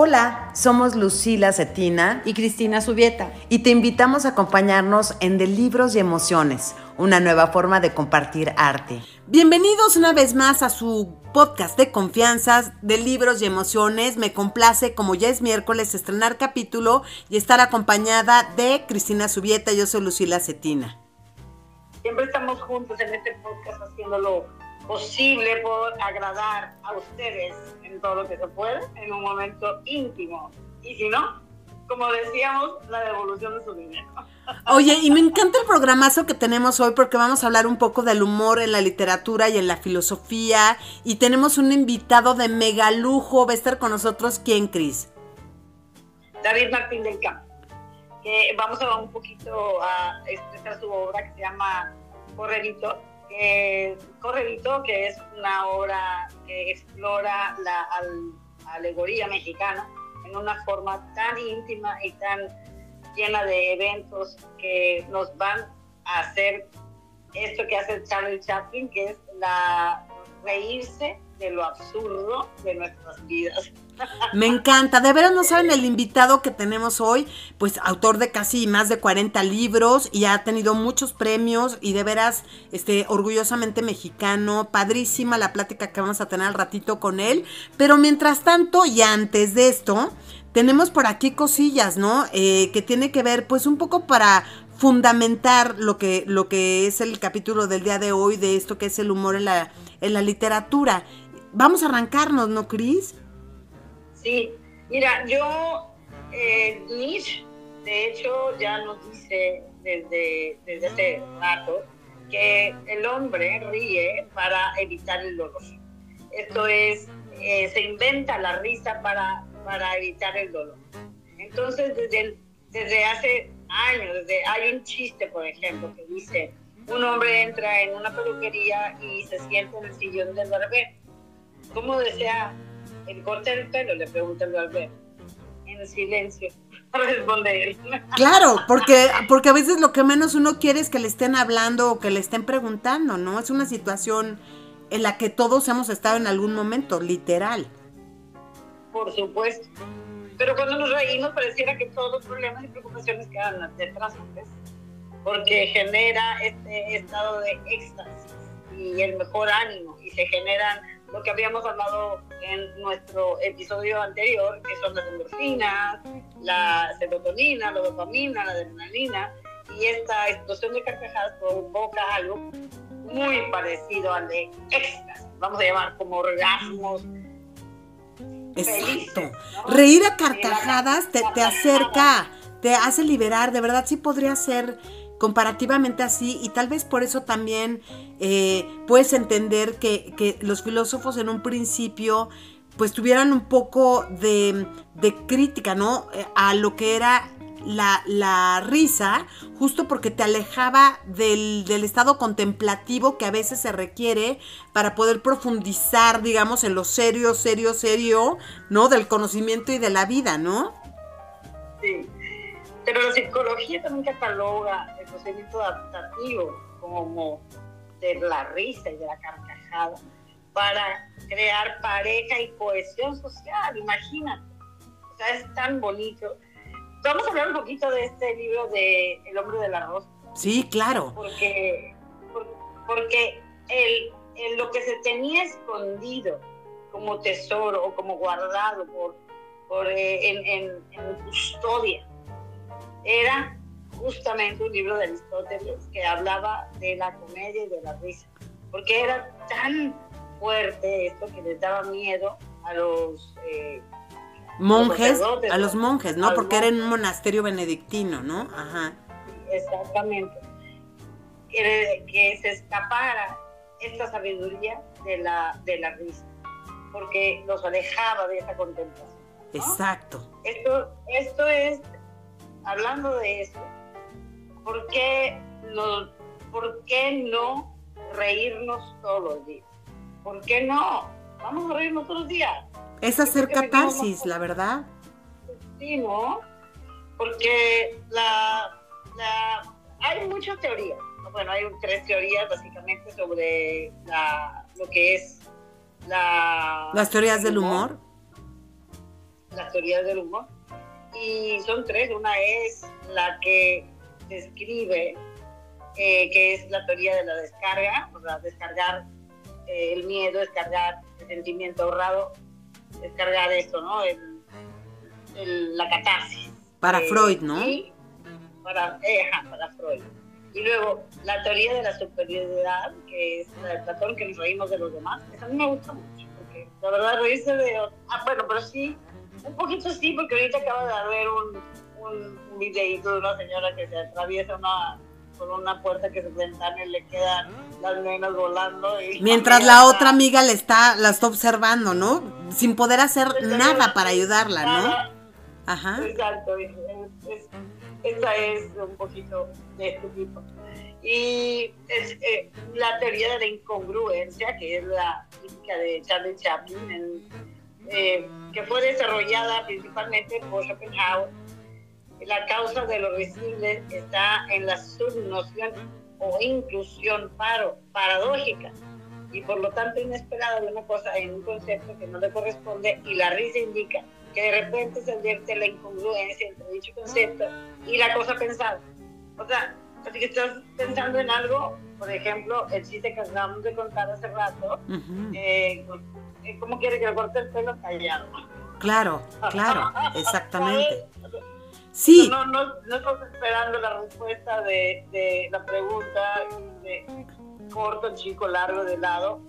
Hola, somos Lucila Cetina y Cristina Subieta y te invitamos a acompañarnos en De Libros y Emociones, una nueva forma de compartir arte. Bienvenidos una vez más a su podcast de confianzas de libros y emociones. Me complace, como ya es miércoles, estrenar capítulo y estar acompañada de Cristina Subieta. Yo soy Lucila Cetina. Siempre estamos juntos en este podcast haciéndolo posible por agradar a ustedes en todo lo que se puede, en un momento íntimo. Y si no, como decíamos, la devolución de su dinero. Oye, y me encanta el programazo que tenemos hoy porque vamos a hablar un poco del humor en la literatura y en la filosofía. Y tenemos un invitado de mega lujo. Va a estar con nosotros, ¿quién, Cris? David Martín del Campo. Que vamos a un poquito a expresar su obra que se llama Correrito eh, Corredito, que es una obra que explora la alegoría mexicana en una forma tan íntima y tan llena de eventos que nos van a hacer esto que hace Charlie Chaplin, que es la reírse de lo absurdo de nuestras vidas. Me encanta, de veras no saben el invitado que tenemos hoy, pues autor de casi más de 40 libros y ha tenido muchos premios y de veras este orgullosamente mexicano, padrísima la plática que vamos a tener al ratito con él, pero mientras tanto y antes de esto, tenemos por aquí cosillas, ¿no? Eh, que tiene que ver pues un poco para fundamentar lo que, lo que es el capítulo del día de hoy de esto que es el humor en la, en la literatura. Vamos a arrancarnos, ¿no, Cris? Sí, mira, yo, eh, Nietzsche, de hecho, ya nos dice desde, desde hace rato que el hombre ríe para evitar el dolor. Esto es, eh, se inventa la risa para, para evitar el dolor. Entonces, desde, desde hace años, desde, hay un chiste, por ejemplo, que dice, un hombre entra en una peluquería y se sienta en el sillón del barbero. ¿Cómo desea el corte del pelo, le pregunta el barbero. En silencio, responde él. Claro, porque, porque a veces lo que menos uno quiere es que le estén hablando o que le estén preguntando, ¿no? Es una situación en la que todos hemos estado en algún momento, literal. Por supuesto. Pero cuando nos reímos pareciera que todos los problemas y preocupaciones quedan detrás, porque genera este estado de éxtasis y el mejor ánimo y se generan lo que habíamos hablado en nuestro episodio anterior, que son las endorfinas, la serotonina, la dopamina, la adrenalina, y esta explosión de carcajadas provoca algo muy parecido al de éxtasis, vamos a llamar como orgasmos. Exacto. Reír a carcajadas te, te acerca, te hace liberar, de verdad sí podría ser comparativamente así y tal vez por eso también eh, puedes entender que, los filósofos en un principio pues tuvieran un poco de, crítica, ¿no? Eh, a lo que era la, risa, justo porque te alejaba del, del, estado contemplativo que a veces se requiere para poder profundizar, digamos, en lo serio, serio, serio, ¿no? Del conocimiento y de la vida, ¿no? Sí. Pero la psicología también cataloga el procedimiento adaptativo como de la risa y de la carcajada para crear pareja y cohesión social, imagínate. O sea, es tan bonito. Vamos a hablar un poquito de este libro de El hombre del arroz. Sí, claro. Porque, porque el, lo que se tenía escondido como tesoro o como guardado por, por eh, en, en custodia era justamente un libro de Aristóteles que hablaba de la comedia y de la risa, porque era tan fuerte esto que les daba miedo a los eh, monjes, a los monjes, ¿no? Porque era en un monasterio benedictino, ¿no? Ajá. Exactamente. Que, que, se escapara esta sabiduría de la, de la risa, porque los alejaba de esa contemplación. Exacto. Esto, esto es hablando de eso, ¿por qué, no, ¿por qué no reírnos todos los días? ¿Por qué no? Vamos a reírnos todos los días. Es hacer catarsis, la verdad. Sí, ¿no? Porque la, hay muchas teorías. Bueno, hay tres teorías básicamente sobre la, lo que es la... Las teorías del humor las teorías del humor. Y son tres. Una es la que describe, eh, que es la teoría de la descarga, o sea, descargar eh, el miedo, descargar el sentimiento ahorrado, descargar esto, ¿no? la catarsis. Para eh, Freud, ¿no? para, para Freud. Y luego, la teoría de la superioridad, que es la de Platón, que nos reímos de los demás. Esa a mí me gusta mucho, porque la verdad reírse de... Ah, bueno, pero sí, un poquito sí, porque ahorita acaba de haber un, un, videíto de una señora que se atraviesa una por una puerta que se ventana y le quedan las nenas volando. Y Mientras la otra amiga le está, la está observando, ¿no? Sin poder hacer nada para ayudarla, ¿no? Ajá. Exacto. esa es un poquito de este tipo. Y es, eh, la teoría de la incongruencia, que es la típica de Charlie Chaplin, eh, que fue desarrollada principalmente por Schopenhauer. La causa de lo visible está en la subnoción o inclusión paro, paradójica y por lo tanto inesperada de una cosa en un concepto que no le corresponde y la risa indica que de repente se advierte la incongruencia entre dicho concepto y la cosa pensada. O sea, así que estás pensando en algo, por ejemplo, el chiste que acabamos de contar hace rato, eh, eh, ¿cómo quiere que le corte el pelo callado? Claro, claro, exactamente. Sí. No, no, no estás esperando la respuesta de, de la pregunta de corto, chico, largo, de lado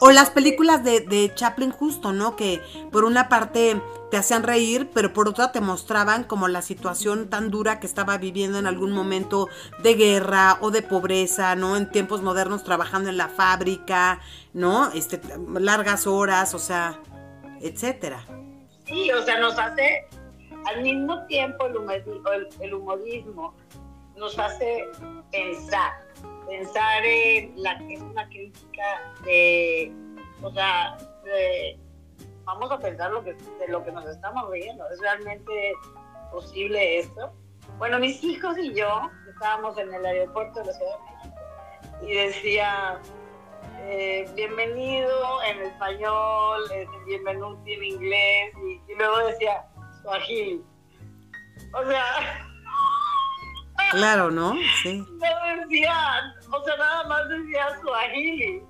o las películas de, de, Chaplin justo, ¿no? Que por una parte te hacían reír, pero por otra te mostraban como la situación tan dura que estaba viviendo en algún momento de guerra o de pobreza, ¿no? En tiempos modernos trabajando en la fábrica, ¿no? Este, largas horas, o sea, etcétera. Sí, o sea, nos hace al mismo tiempo el el humorismo nos hace pensar pensar en la que es una crítica de, o sea, vamos a pensar lo que, de lo que nos estamos riendo. ¿Es realmente posible esto? Bueno, mis hijos y yo estábamos en el aeropuerto de la Ciudad de México y decía, eh, bienvenido en español, eh, bienvenido en inglés y, y luego decía, Swahili. O sea, Claro, ¿no? Sí. No decía, o sea, nada más decía Swahili.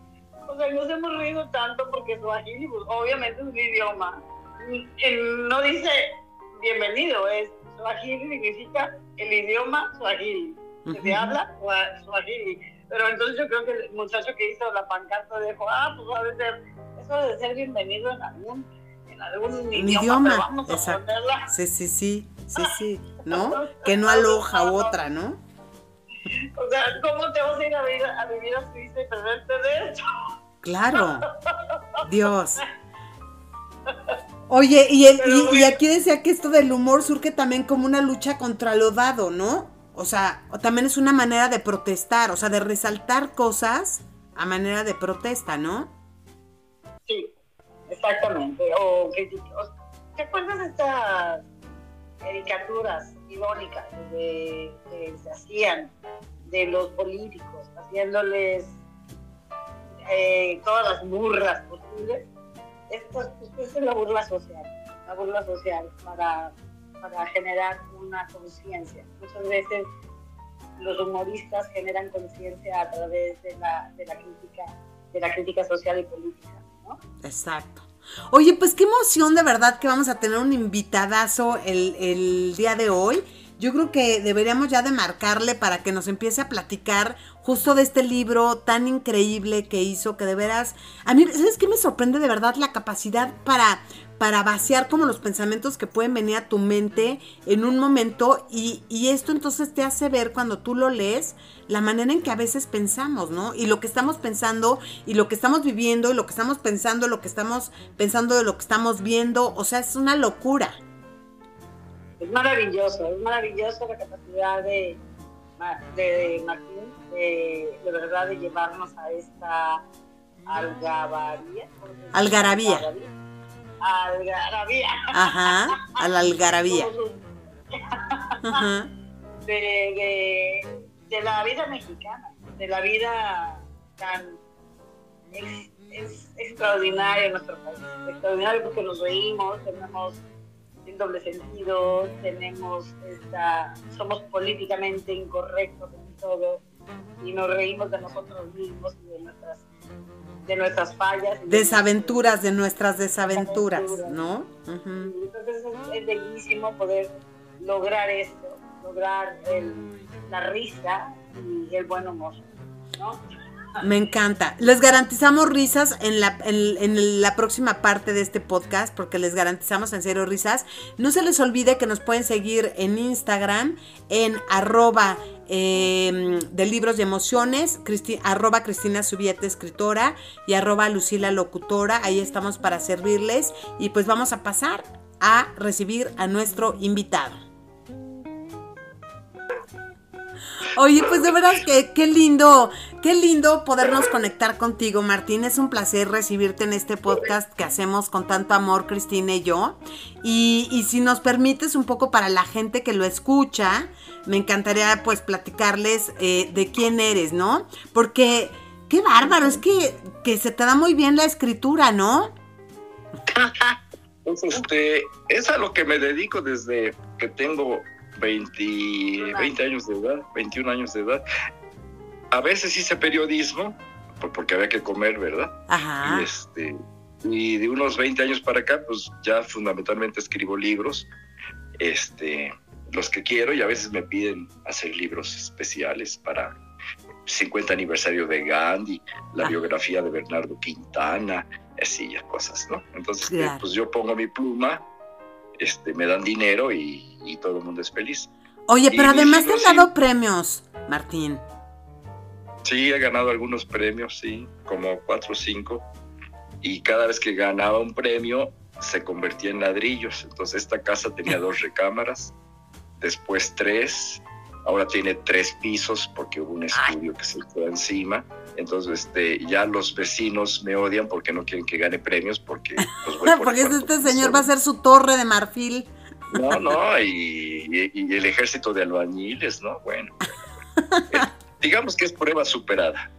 O sea, nos hemos reído tanto porque Swahili, pues, obviamente es un idioma. No dice bienvenido, es Swahili significa el idioma Swahili. Se habla Swahili. Pero entonces yo creo que el muchacho que hizo la pancarta dijo, ah, pues debe ser, eso debe ser bienvenido en algún, en algún idioma. Vamos a ponerla. Sí, sí, sí. Sí, sí, ¿no? Que no aloja otra, ¿no? O sea, ¿cómo te vas a ir a vivir a, vivir a Suiza y perderte de eso? Claro, Dios. Oye, y, y, aquí decía que esto del humor surge también como una lucha contra lo dado, ¿no? O sea, también es una manera de protestar, o sea, de resaltar cosas a manera de protesta, ¿no? Sí, exactamente. O, ¿Te acuerdas de esta caricaturas irónicas que se hacían de los políticos, haciéndoles eh, todas las burlas posibles. Esto, es la burla social, la burla social para, para generar una conciencia. Muchas veces los humoristas generan conciencia a través de la, de la crítica de la crítica social y política. Exacto. Oye, pues qué emoción de verdad que vamos a tener un invitadazo el, el día de hoy. Yo creo que deberíamos ya de marcarle para que nos empiece a platicar justo de este libro tan increíble que hizo, que de veras, a mí, ¿sabes qué me sorprende de verdad la capacidad para para vaciar como los pensamientos que pueden venir a tu mente en un momento y, esto entonces te hace ver cuando tú lo lees la manera en que a veces pensamos, ¿no? Y lo que estamos pensando y lo que estamos viviendo y lo que estamos pensando, lo que estamos pensando de lo que estamos viendo, o sea, es una locura. Es maravilloso, es maravilloso la capacidad de, de, Martín de, de verdad de llevarnos a esta algarabía. Algarabía algarabía. Ajá, a la algarabía. De, de, la vida mexicana, de la vida tan es extraordinario nuestro país, extraordinario porque nos reímos, tenemos el doble sentido, tenemos esta, somos políticamente incorrectos en todo y nos reímos de nosotros mismos y de nuestras de nuestras fallas. Desaventuras, de nuestras desaventuras, ¿no? Entonces es, bellísimo poder lograr esto, lograr la risa y el buen humor, ¿no? Me encanta. Les garantizamos risas en la, en, la, próxima parte de este podcast, porque les garantizamos en serio risas. No se les olvide que nos pueden seguir en Instagram, en arroba em, de libros y emociones, arroba Cristina Subiete, escritora, y arroba Lucila Locutora. Ahí estamos para servirles. Y pues vamos a pasar a recibir a nuestro invitado. Oye, pues de verdad que qué lindo, qué lindo podernos conectar contigo, Martín. Es un placer recibirte en este podcast que hacemos con tanto amor, Cristina y yo. Y, si nos permites un poco para la gente que lo escucha, me encantaría pues platicarles eh, de quién eres, ¿no? Porque qué bárbaro, es que, que se te da muy bien la escritura, ¿no? Pues este, es a lo que me dedico desde que tengo 20, 20 años de edad, 21 años de edad. A veces hice periodismo, porque había que comer, ¿verdad? Ajá. Y, este, y de unos 20 años para acá, pues ya fundamentalmente escribo libros, este, los que quiero, y a veces me piden hacer libros especiales para 50 aniversario de Gandhi, la ah. biografía de Bernardo Quintana, así cosas, ¿no? Entonces, pues yo pongo mi pluma este, me dan dinero y, todo el mundo es feliz. Oye, pero además te han dado premios, Martín. Sí, he ganado algunos premios, sí, como cuatro o cinco. Y cada vez que ganaba un premio, se convertía en ladrillos. Entonces esta casa tenía dos recámaras, después tres, ahora tiene tres pisos porque hubo un estudio que se quedó encima. Entonces, este, ya los vecinos me odian porque no quieren que gane premios porque... Pues, porque este señor va a ser su torre de marfil. No, no, y, el ejército de albañiles, ¿no? Bueno, digamos que es prueba superada.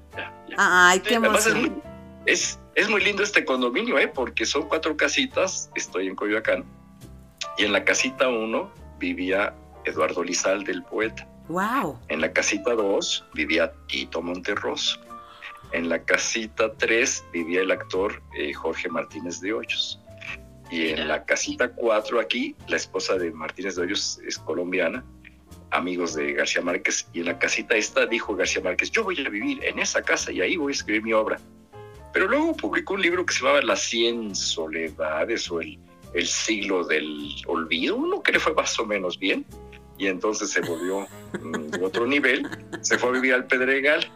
Ay, qué emoción. Es, es, muy lindo este condominio, ¿eh? Porque son cuatro casitas, estoy en Coyoacán, y en la casita uno vivía Eduardo Lizalde, el poeta. Wow. En la casita 2 vivía Tito Monterroso. En la casita 3 vivía el actor eh, Jorge Martínez de Hoyos. Y en la casita 4 aquí, la esposa de Martínez de Hoyos es colombiana, amigos de García Márquez. Y en la casita esta dijo García Márquez, yo voy a vivir en esa casa y ahí voy a escribir mi obra. Pero luego publicó un libro que se llamaba Las cien soledades o el, el siglo del olvido, uno que le fue más o menos bien. Y entonces se volvió mm, otro nivel, se fue a vivir al Pedregal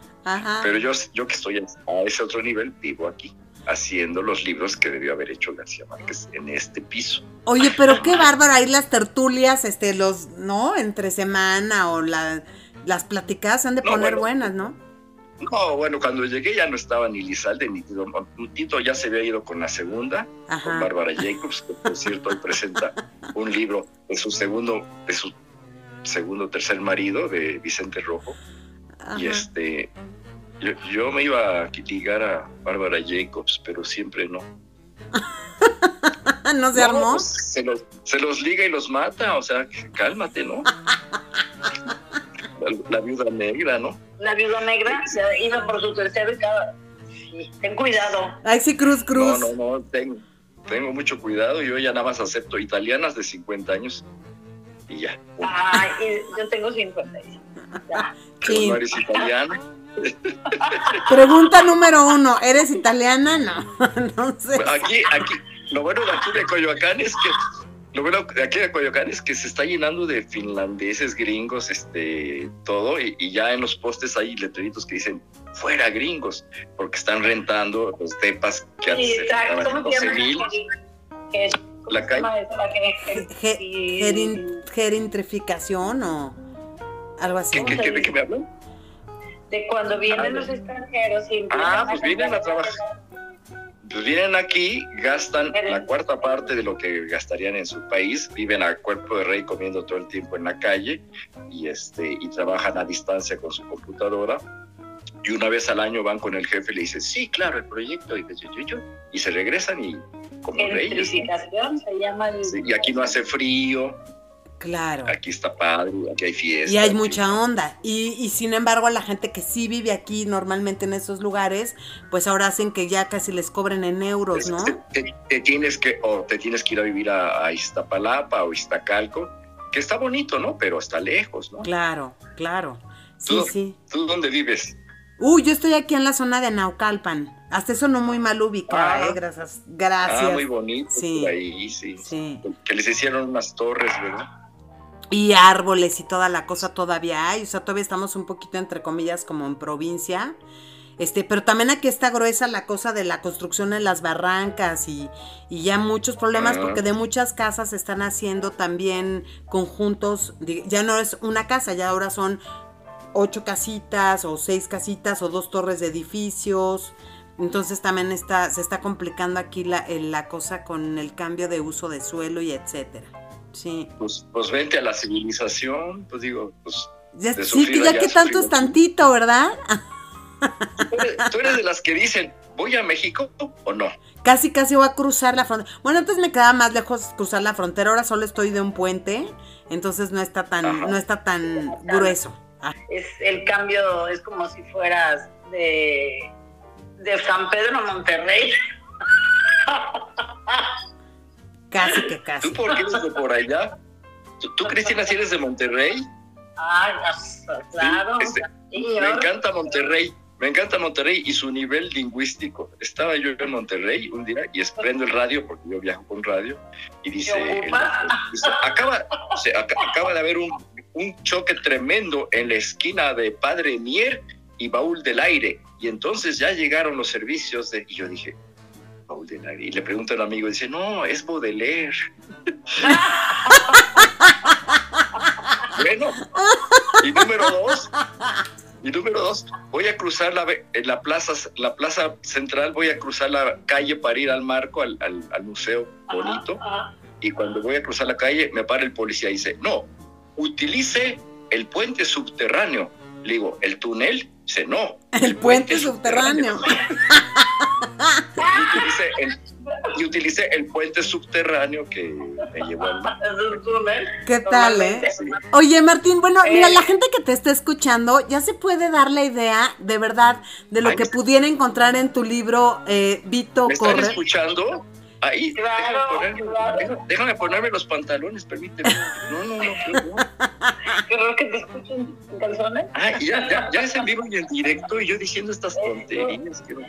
pero yo, yo que estoy a ese otro nivel, vivo aquí haciendo los libros que debió haber hecho García Márquez en este piso. Oye, pero qué bárbaro, ahí las tertulias, este, los, ¿no? Entre semana o la, las platicadas han de poner buenas, ¿no? No, bueno, cuando llegué ya no estaba ni Lizalde ni Tito. Tito ya se había ido con la segunda, con Bárbara Jacobs, que por cierto hoy presenta un libro de su segundo, de su segundo tercer marido, de Vicente Rojo. Y este, yo, me iba a ligar a Bárbara Jacobs, pero siempre no. ¿No se armó? Pues, se, los, se los liga y los mata, o sea, cálmate, ¿no? la, viuda negra, ¿no? La viuda negra se iba por su tercero y cada... Ten cuidado. Ay, sí, cruz, cruz. No, no, no, tengo, tengo mucho cuidado. Yo ya nada más acepto italianas de 50 años y ya. Ay, yo tengo 55. ¿No eres italiana? Pregunta número uno, ¿eres italiana? No, no sé. Aquí, aquí, lo bueno de aquí de Coyoacán es que lo bueno de aquí de Coyoacán es que se está llenando de finlandeses, gringos, este, todo, y, ya en los postes hay letreritos que dicen fuera gringos, porque están rentando los depas que antes se rentaban 12 mil. La calle. Gerintrificación o algo así. ¿Qué, qué, de qué me hablan? De cuando vienen ah, los extranjeros y Ah, pues vienen a trabajar. Pues vienen aquí, gastan la cuarta parte de lo que gastarían en su país, viven a cuerpo de rey comiendo todo el tiempo en la calle y, este, y trabajan a distancia con su computadora y una vez al año van con el jefe y le dicen, sí, claro, el proyecto, y, y se regresan y como reyes. se llama. y aquí no hace frío. Claro. Aquí está padre, aquí hay fiesta. Y hay mucha onda. Y, y, sin embargo, la gente que sí vive aquí normalmente en esos lugares, pues ahora hacen que ya casi les cobren en euros, ¿no? Te, tienes que, o te tienes que ir a vivir a, a Iztapalapa o Iztacalco, que está bonito, ¿no? Pero está lejos, ¿no? Claro, claro. Sí, sí. ¿Tú dónde vives? Uy, yo estoy aquí en la zona de Naucalpan. Hasta eso no muy mal ubicada, ah. ¿eh? Gracias. Gracias. Ah, muy bonito. Sí. ahí, sí. sí. Que les hicieron unas torres, ¿verdad? Y árboles y toda la cosa todavía hay. O sea, todavía estamos un poquito, entre comillas, como en provincia. Este, pero también aquí está gruesa la cosa de la construcción en las barrancas y, y ya muchos problemas ah. porque de muchas casas se están haciendo también conjuntos, ya no es una casa, ya ahora son ocho casitas o seis casitas o dos torres de edificios. Entonces también está, se está complicando aquí la, la cosa con el cambio de uso de suelo y etcétera. Sí. Pues, pues vente a la civilización, pues digo, pues. Ya, sí, que ya, que tanto es tantito, ¿verdad? ¿Tú eres, de las que dicen, ¿voy a México o no? Casi, casi voy a cruzar la frontera. Bueno, antes me quedaba más lejos cruzar la frontera, ahora solo estoy de un puente, entonces no está tan, no está tan grueso. Ah. Es el cambio, es como si fueras de, de San Pedro a Monterrey. Casi que casi. ¿Tú por qué eres de por allá? ¿Tú, Cristina, si eres de Monterrey? Ay, claro. Este, me encanta Monterrey. Me encanta Monterrey y su nivel lingüístico. Estaba yo en Monterrey un día y prendo el radio, porque yo viajo con radio, y dice, acaba, acaba de haber un un choque tremendo en la esquina de Padre Mier y Baúl del Aire. Y entonces ya llegaron los servicios de... Y yo dije, Baúl del Aire. Y le pregunto al amigo, dice, no, es Baudelaire. bueno, y número dos, y número dos, voy a cruzar la, en la, plaza, la plaza central, voy a cruzar la calle para ir al marco, al, al museo bonito. Y cuando voy a cruzar la calle, me para el policía y dice, no, utilice el puente subterráneo. Le digo, ¿el túnel? Dice, no. El, puente, subterráneo. y, utilicé el, puente subterráneo que me llevó al mar. ¿Qué tal, eh? Oye, Martín, bueno, mira, la gente que te está escuchando ya se puede dar la idea, de verdad, de lo que pudiera encontrar en tu libro, eh, Vito ¿Me están escuchando? Ahí, déjame, ponerme los pantalones, permíteme. No, no, no. Creo que te escuchen en calzones. Ah, ya, ya, ya es en vivo y en directo y yo diciendo estas tonterías. no,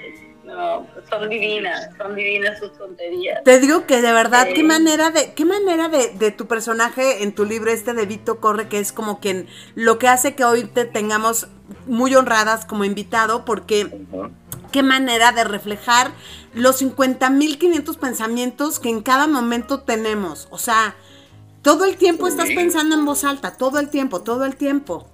son divinas, son divinas sus tonterías. Te digo que de verdad, qué manera de, qué manera de, de, tu personaje en tu libro este de Vito Corre, que es como quien lo que hace que hoy te tengamos muy honradas como invitado, porque qué manera de reflejar los 50.500 pensamientos que en cada momento tenemos. O sea, todo el tiempo estás pensando en voz alta, todo el tiempo, todo el tiempo.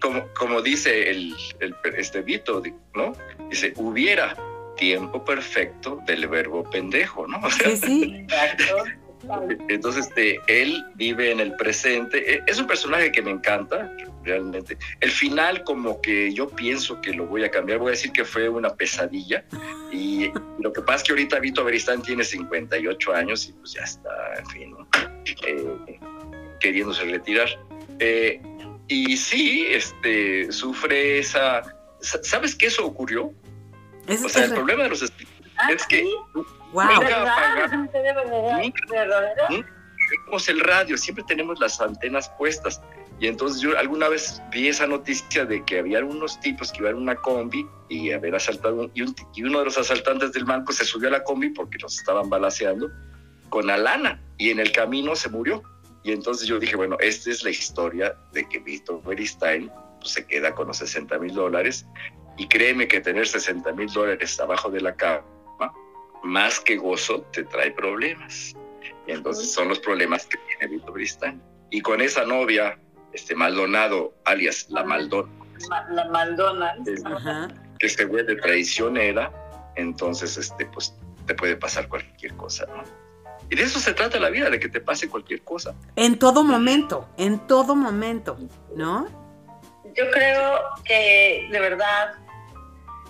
Como, como dice el, el, este Vito, ¿no? Dice, hubiera tiempo perfecto del verbo pendejo, ¿no? sí, sí. Entonces, este, él vive en el presente. E, es un personaje que me encanta, realmente. El final, como que yo pienso que lo voy a cambiar. Voy a decir que fue una pesadilla. Y lo que pasa es que ahorita Vito Beristán tiene 58 años y pues ya está, en fin, eh, queriéndose retirar. Eh, y sí, este, sufre esa... ¿Sabes qué eso ocurrió? o sea, el problema de los ah, es que Wow. tenemos el radio, siempre tenemos las antenas puestas. Y entonces yo alguna vez vi esa noticia de que había unos tipos que iban a una combi y haber asaltado, y, uno de los asaltantes del banco se subió a la combi porque los estaban balaseando con Alana y en el camino se murió. Y entonces yo dije, bueno, esta es la historia de que Víctor Beristain pues, se queda con los 60 mil dólares. Y créeme que tener 60 mil dólares abajo de la cama más que gozo te trae problemas. Y entonces son los problemas que tiene Vito Bristán. Y con esa novia, este Maldonado, alias la Maldona. La Maldona. Que se vuelve traicionera, entonces este, pues, te puede pasar cualquier cosa, ¿no? Y de eso se trata la vida, de que te pase cualquier cosa. En todo momento, en todo momento, ¿no? yo creo que de verdad,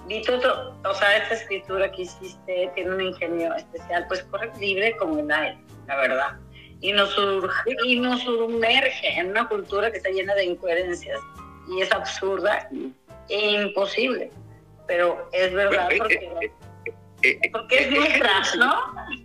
vi todo, o sea, esta escritura que hiciste tiene un ingenio especial, pues corre libre como el aire, la verdad. Y nos, surge, y nos sumerge en una cultura que está llena de incoherencias y es absurda e imposible. Pero es verdad Bueno, porque, eh, eh, eh, porque es eh, nuestra, eh, ¿no?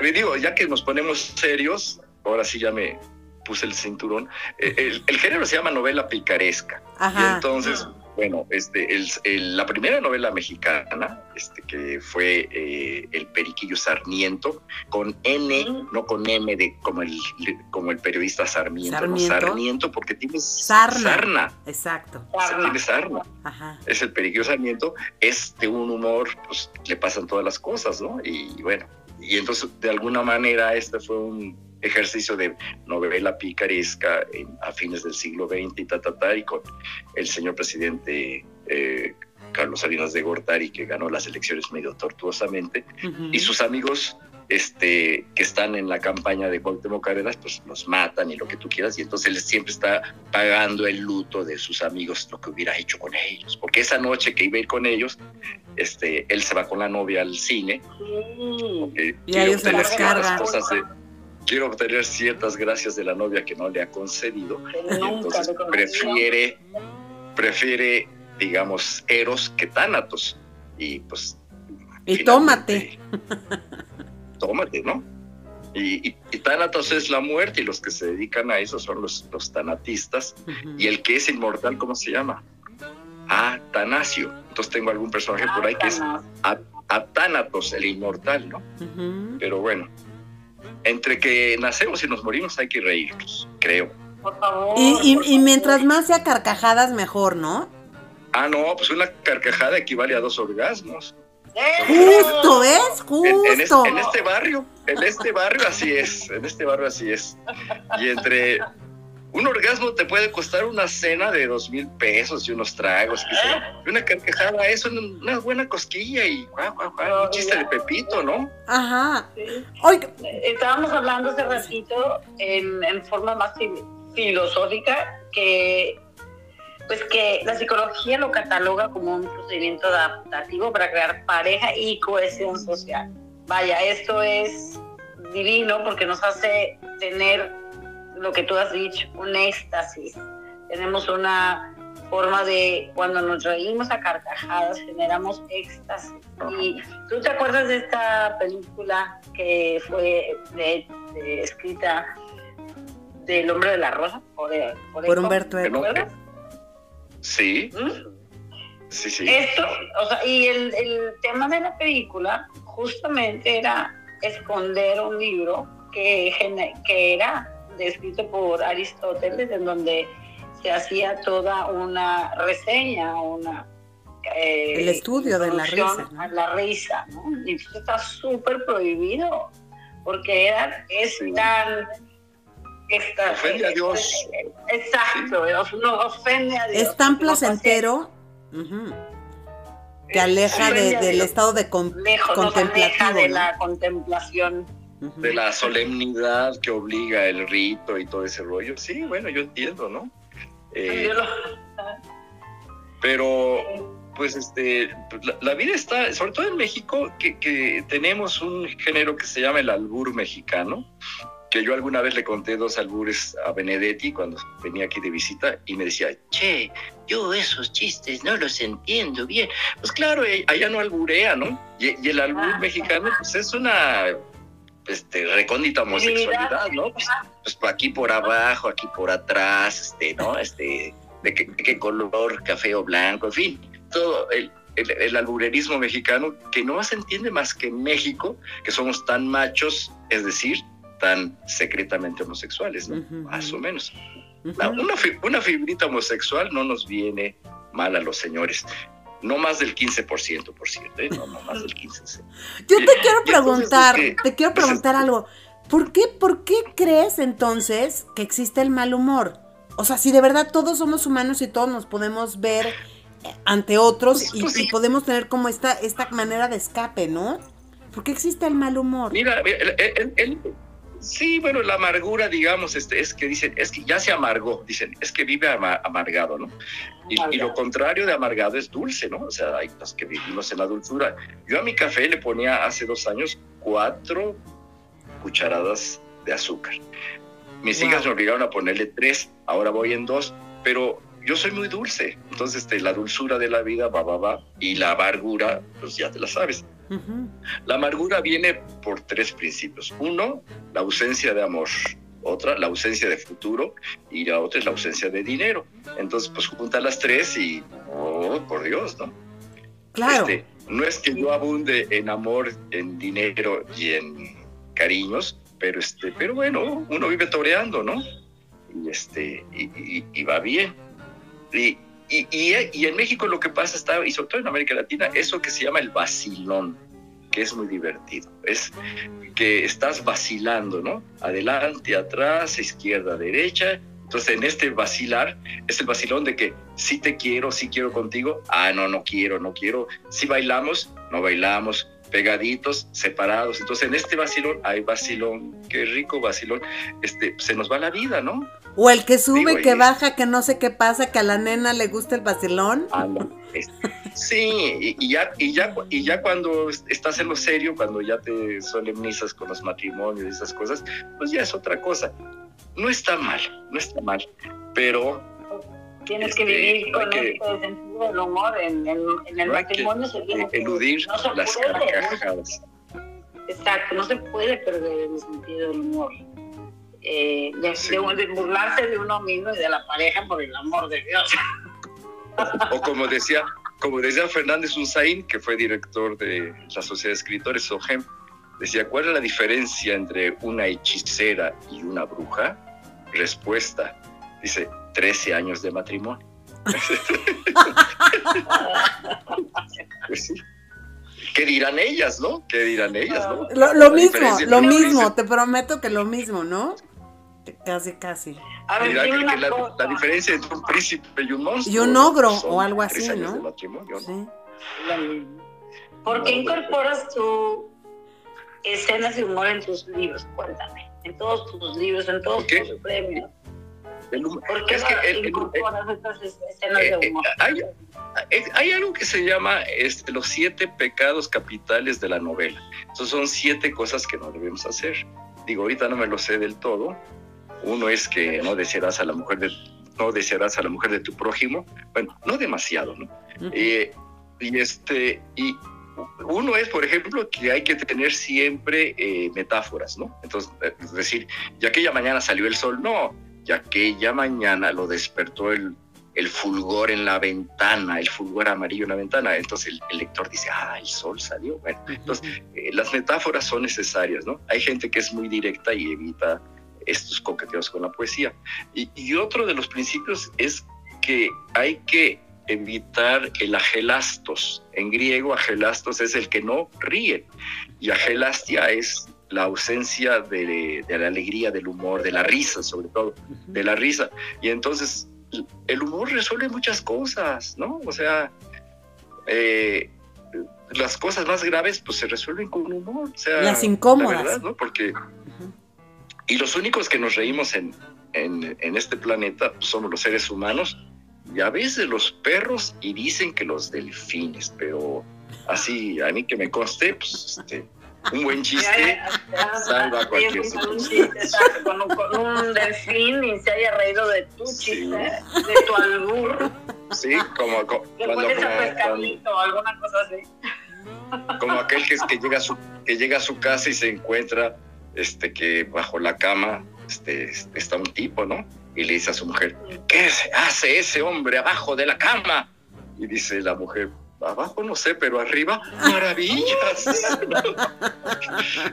Digo, ya que nos ponemos serios, ahora sí ya me puse el cinturón. eh, El, el género se llama novela picaresca. Y Ajá. entonces, bueno, este, el- la primera novela mexicana, este, que fue eh, El Periquillo Sarmiento, con N, no con M de como el, como el periodista Sarmiento, Sarmiento. no Sarmiento, porque tiene Sarna. sarna. Exacto. Sarna. Tiene sarna. Ajá. Es el Periquillo Sarmiento, es de un humor, pues le pasan todas las cosas, ¿no? Y bueno, y entonces de alguna manera este fue un ejercicio de novela picaresca en- a fines del siglo XX y ta, ta, ta, y con el señor presidente eh, Carlos Salinas de Gortari, que ganó las elecciones medio tortuosamente, y sus amigos este, que están en la campaña de Cuauhtémoc Cárdenas, pues los matan y lo que tú quieras, y entonces él siempre está pagando el luto de sus amigos, lo que hubiera hecho con ellos, porque esa noche que iba a ir con ellos, este, él se va con la novia al cine, Sí. eh, Y quiere ellos se obtener ciertas carga. cosas de- quiere obtener ciertas gracias de la novia que no le ha concedido, y entonces prefiere, prefiere, digamos, Eros que Tánatos, y pues Y tómate. tómate, ¿no? Y, y, y Tánatos es la muerte y los que se dedican a eso son los, los tanatistas. Y el que es inmortal, ¿cómo se llama? Atanasio. Entonces tengo algún personaje por ahí que es Sátanas. Atánatos, el inmortal, ¿no? Pero bueno, entre que nacemos y nos morimos hay que reírnos, creo. Por favor. Y, y- por y mientras más sea carcajadas, mejor, ¿no? Ah, no, pues una carcajada equivale a dos orgasmos. ¡Eso! Justo, ¿ves? En, en es- Justo. en este barrio, en este barrio así es, en este barrio así es. Y entre un orgasmo te puede costar una cena de dos mil pesos y unos tragos. Y una carcajada es una, buena cosquilla y guau, guau, guau, un chiste de Pepito, ¿no? Ajá. Sí. Estábamos hablando hace ratito en, en forma más fi- filosófica que pues que la psicología lo cataloga como un procedimiento adaptativo para crear pareja y cohesión social. Vaya, esto es divino porque nos hace tener lo que tú has dicho, un éxtasis. Tenemos una forma de, cuando nos reímos a carcajadas, generamos éxtasis. Y tú te acuerdas de esta película que fue de- de- escrita del hombre de la rosa? Por, por, por? Humberto ¿Te Eco. Sí, ¿Mm? sí, sí. Esto, o sea, y el, el tema de la película justamente era esconder un libro que, gene- que era descrito por Aristóteles, en donde se hacía toda una reseña, una... eh, El estudio de la risa, ¿no? A la risa, ¿no? Y eso está súper prohibido, porque era, es Sí. Ofende a Dios. Exacto, no, ofende a Dios. Es tan placentero. ujú, Te aleja de- del estado de con- lejos, nos aleja contemplativo. de ¿no? la contemplación. De la solemnidad que obliga el rito y todo ese rollo. Sí, bueno, yo entiendo, ¿no? Eh, Yo lo- pero, pues, este, la, la vida está, sobre todo en México, que, que tenemos un género que se llama el albur mexicano, que yo alguna vez le conté dos albures a Benedetti cuando venía aquí de visita y me decía, che, yo esos chistes no los entiendo bien. Pues claro, eh, allá no alburea, ¿no? Y, y el albur mexicano, pues es una este, recóndita homosexualidad, ¿no? Pues, pues aquí por abajo, aquí por atrás, este, ¿no? Este, de qué, qué color, café o blanco, en fin, todo el, el, el alburerismo mexicano que no se entiende más que en México, que somos tan machos, es decir, tan secretamente homosexuales, ¿no? Ujú. Más o menos. Ujú. La- una, una fibrita homosexual no nos viene mal a los señores. No más del 15%, por cierto, ¿eh? no, no más del 15%. Yo te quiero entonces, preguntar, te quiero pues, preguntar algo. ¿Por qué, ¿Por qué crees entonces que existe el mal humor? O sea, si de verdad todos somos humanos y todos nos podemos ver eh, ante otros y, Pues y podemos tener como esta, esta manera de escape, ¿no? ¿Por qué existe el mal humor? Mira, el- el- el- Sí, bueno, la amargura, digamos, este, es que dicen, es que ya se amargó, dicen, es que vive amargado, ¿no? Y, lo contrario de amargado es dulce, ¿no? O sea, hay los que vivimos en la dulzura. Yo a mi café le ponía hace dos años cuatro cucharadas de azúcar. Mis hijas me obligaron a ponerle tres, ahora voy en dos, pero yo soy muy dulce, entonces este, la dulzura de la vida va, va, va, y la amargura, pues ya te la sabes. La amargura viene por tres principios. Uno, la ausencia de amor. Otra, la ausencia de futuro. Y la otra es la ausencia de dinero. Entonces, pues junta las tres y, oh, por Dios, ¿no? Claro. Este, no es que yo abunde en amor, en dinero y en cariños, pero, este, pero bueno, uno vive toreando, ¿no? Y, este, y va bien. Y, y, y, en México lo que pasa está, y sobre todo en América Latina, eso que se llama el vacilón, que es muy divertido. Es que estás vacilando, ¿no? Adelante, atrás, izquierda, derecha. Entonces, en este vacilar, es el vacilón de que sí te quiero, sí quiero contigo. Ah, no, no quiero, no quiero. Si bailamos, no bailamos. Pegaditos, separados. Entonces, en este vacilón, hay vacilón, qué rico vacilón. Este, se nos va la vida, ¿no? O el que sube, que baja, que no sé qué pasa, que a la nena le gusta el vacilón. sí, y, ya, y, ya, y ya cuando estás en lo serio, cuando ya te solemnizas con los matrimonios y esas cosas, pues ya es otra cosa. No está mal, no está mal, pero... Tienes que este, vivir con este sentido del humor en, el matrimonio. se tiene eludir las carcajadas. Exacto, no se puede perder el sentido del humor eh, de, burlarse de uno mismo y de la pareja por el amor de Dios. O como decía, como decía Fernández Unzaín, que fue director de la Sociedad de Escritores, SOGEM, decía, ¿cuál es la diferencia entre una hechicera y una bruja? Respuesta, dice, 13 años de matrimonio. pues sí. ¿Qué dirán ellas, no? ¿Qué dirán ellas, no? Lo, mismo, lo mismo, te prometo que lo mismo, ¿no? Casi, casi. A ver, que la, diferencia entre un príncipe y un monstruo. Y un ogro o algo así, ¿no? Sí. ¿Por qué incorporas tu escenas de humor en tus libros? Cuéntame. En todos tus libros, en todos tus premios. ¿Por qué es que incorporas estas escenas de eh, humor? Hay, hay, algo que se llama este, los siete pecados capitales de la novela. Entonces son siete cosas que no debemos hacer. Digo, ahorita no me lo sé del todo, uno es que no desearás a la mujer de, no desearás a la mujer de tu prójimo. Bueno, no demasiado, ¿no? Eh, y este, y uno es, por ejemplo, que hay que tener siempre eh, metáforas, ¿no? Entonces, eh, es decir, ya aquella mañana salió el sol, no, ya aquella mañana lo despertó el, el fulgor en la ventana, el fulgor amarillo en la ventana. Entonces el, lector dice, ah, el sol salió. Bueno, entonces las metáforas son necesarias, ¿no? Hay gente que es muy directa y evita estos coqueteos con la poesía. Y, otro de los principios es que hay que evitar el agelastos. En griego, agelastos es el que no ríe y agelastia es la ausencia de, la alegría, del humor, de la risa, sobre todo, de la risa. Y entonces el humor resuelve muchas cosas, ¿no? O sea, eh, las cosas más graves pues se resuelven con humor. O sea, las incómodas. ¿no? Porque y los únicos que nos reímos en, en, este planeta pues, somos los seres humanos y a veces los perros y dicen que los delfines, pero así, a mí que me conste, pues este, un buen chiste salva a cualquier situación. Con, un delfín y se haya reído de tu chiste, de tu albur. Sí, como, como cuando, como, alguna cosa así. Como aquel que, que, llega a su, que llega a su casa y se encuentra este, que bajo la cama este, está un tipo, ¿no? Y le dice a su mujer, ¿qué hace ese hombre abajo de la cama? Y dice la mujer, abajo no sé, pero arriba, maravillas.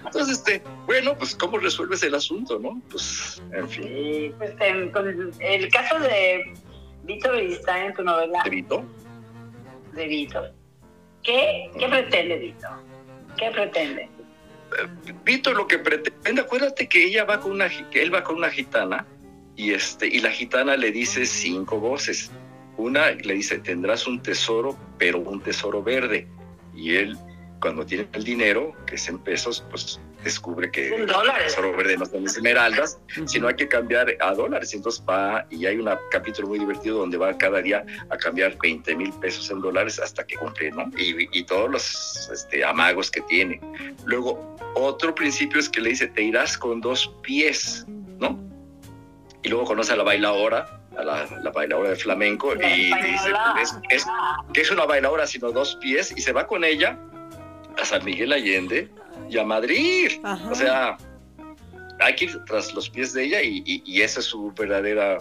Entonces, este, bueno, pues ¿cómo resuelves el asunto, no? Pues, en fin. Sí, pues con el caso de Vito está en tu novela. ¿De Vito? De Vito. ¿Qué, qué pretende Vito? ¿Qué pretende? Vito lo que pretende, acuérdate que ella va con una, él va con una gitana y este y la gitana le dice cinco voces. Una le dice tendrás un tesoro, pero un tesoro verde. Y él cuando tiene el dinero, que es en pesos, pues descubre que el tesoro verde no son esmeraldas, sino hay que cambiar a dólares. Y entonces va, y hay un capítulo muy divertido donde va cada día a cambiar 20 mil pesos en dólares hasta que cumple, ¿no? Y, y todos los este, amagos que tiene. Luego, otro principio es que le dice, te irás con dos pies, ¿no? Y luego conoce a la bailadora, a la, la bailadora de flamenco, La y dice, es, es- que es una bailadora sino dos pies, y se va con ella a San Miguel Allende y a Madrid. Ajá. O sea, hay que ir tras los pies de ella y, y, y ese es su verdadera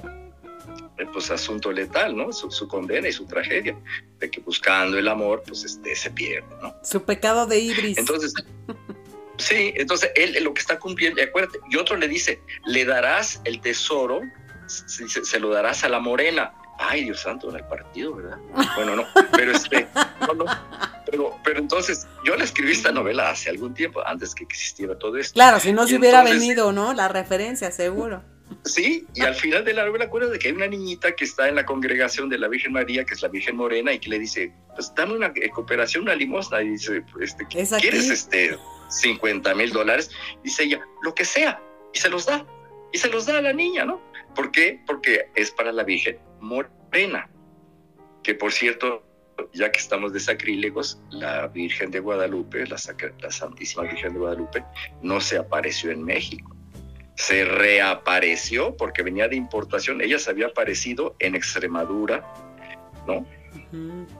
eh, pues asunto letal, ¿no? Su, su condena y su tragedia, de que buscando el amor, pues este, se pierde, ¿no? Su pecado de ibris. Entonces, sí, entonces él lo que está cumpliendo, y acuérdate, y otro le dice, le darás el tesoro, se, se- se lo darás a la morena. Ay, Dios santo, en el partido, ¿verdad? Bueno, no, pero este, no, no, entonces, yo le escribí esta novela hace algún tiempo, antes que existiera todo esto. claro, si no se Y hubiera entonces- venido, ¿no? La referencia, seguro. Sí, y al final de la novela acuerdas de que hay una niñita que está en la congregación de la Virgen María, que es la Virgen Morena, y que le dice, pues dame una eh, cooperación, una limosna, y dice, este, Es. ¿quieres este 50 mil dólares? Dice ella, lo que sea, y se los da, y se los da a la niña, ¿no? ¿Por qué? Porque es para la Virgen Morena, que por cierto, ya que estamos de sacrílegos, la Virgen de Guadalupe, la, Santísima Virgen de Guadalupe, no se apareció en México se reapareció porque venía de importación. Ella se había aparecido en Extremadura, ¿no?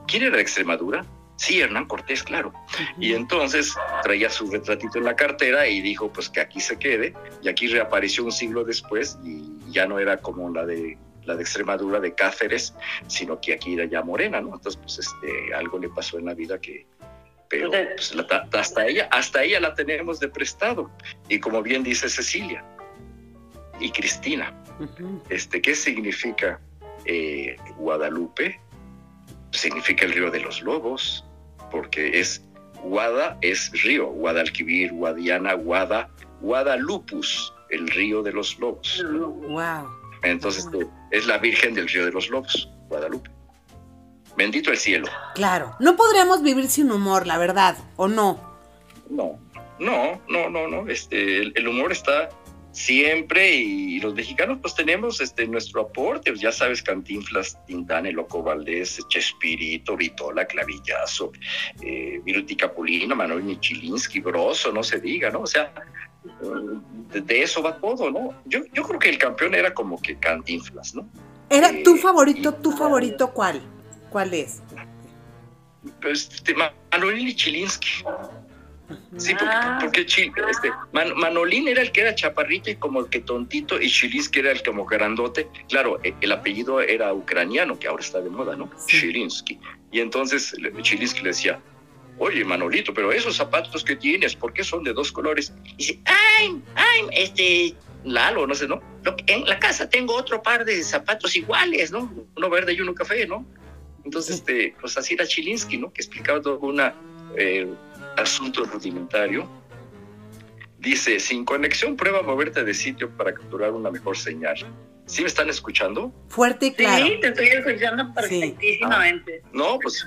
¿Quién era de Extremadura? Sí, Hernán Cortés, claro. Y entonces traía su retratito en la cartera y dijo pues que aquí se quede. Y aquí reapareció un siglo después y ya no era como la de la de Extremadura de Cáceres, sino que aquí era ya morena, ¿no? Entonces pues este algo le pasó en la vida que pero pues, la- hasta ella hasta ella la tenemos de prestado y como bien dice Cecilia y Cristina, este, ¿qué significa eh, Guadalupe? Significa el río de los lobos, porque es Guada es río, Guadalquivir, Guadiana, Guada, Guadalupus, el río de los lobos. Wow. Entonces es la Virgen del río de los lobos, Guadalupe. Bendito el cielo. Claro. No podríamos vivir sin humor, la verdad, ¿o no? No, no, no, no, no. Este, el, el humor está siempre y los mexicanos pues tenemos este nuestro aporte, ya sabes, Cantinflas, Tintán, El Loco Valdés, Chespirito, Vitola, Clavillazo, eh, Viruti Capulino, Manuel Michilinsky, Broso, no se diga, ¿no? O sea, de, de eso va todo, ¿no? Yo, yo creo que el campeón era como que Cantinflas, ¿no? Era Eh, tu favorito, y- tu favorito, ¿cuál? ¿Cuál es? Pues, este, Ma- Manuel Michilinsky. Sí, porque, Ah. porque este, Man- Manolín era el que era chaparrito y como que tontito, y Chilinsky era el como grandote. Claro, e- el apellido era ucraniano, que ahora está de moda, ¿no? Sí. Chilinsky. Y entonces Chilinsky le decía, oye, Manolito, pero esos zapatos que tienes, ¿por qué son de dos colores? Y dice, ay, ay, este, Lalo, no sé, ¿no? En la casa tengo otro par de zapatos iguales, ¿no? Uno verde y uno café, ¿no? Entonces, este, pues así era Chilinsky, ¿no? Que explicaba todo un asunto rudimentario. Dice, sin conexión, prueba moverte de sitio para capturar una mejor señal. ¿Sí me están escuchando? Fuerte y claro. Sí, te estoy escuchando perfectísimamente. No, pues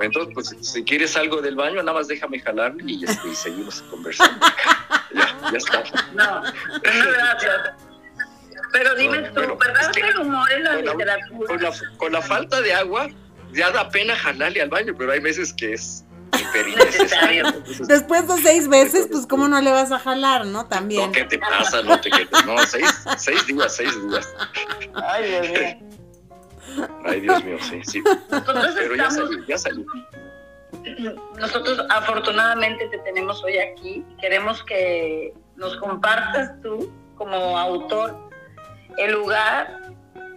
entonces, pues si quieres algo del baño, nada más déjame jalarle y, este, y seguimos conversando. ya, ya está. No, no, gracias. Pero dime No, tú, pero ¿verdad es que- el humor en la con la- literatura? Con la, con la falta de agua, ya da pena jalarle al baño, pero hay veces que es. Entonces, Después de seis veces, pues cómo no le vas a jalar, ¿no? También. No, ¿qué te pasa? No te quedes. No, seis, seis días, seis días. Ay, Dios mío. Ay, Dios mío, sí, sí. Nosotros Pero ya salió, ya salió. nosotros afortunadamente te tenemos hoy aquí. Queremos que nos compartas tú, como autor, el lugar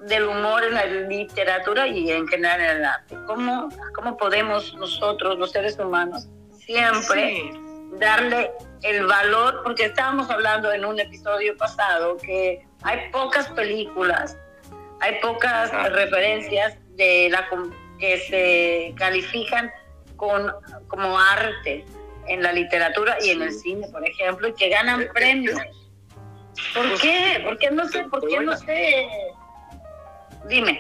del humor en la literatura y en general en el arte. ¿Cómo, cómo podemos nosotros, los seres humanos, siempre Sí. darle el valor? Porque estábamos hablando en un episodio pasado que hay pocas películas, hay pocas Ajá. referencias de la que se califican con, como arte en la literatura y en el cine, por ejemplo, y que ganan premios. ¿Por Pues, qué? ¿Por qué no sé? ¿Por qué no sé? Dime.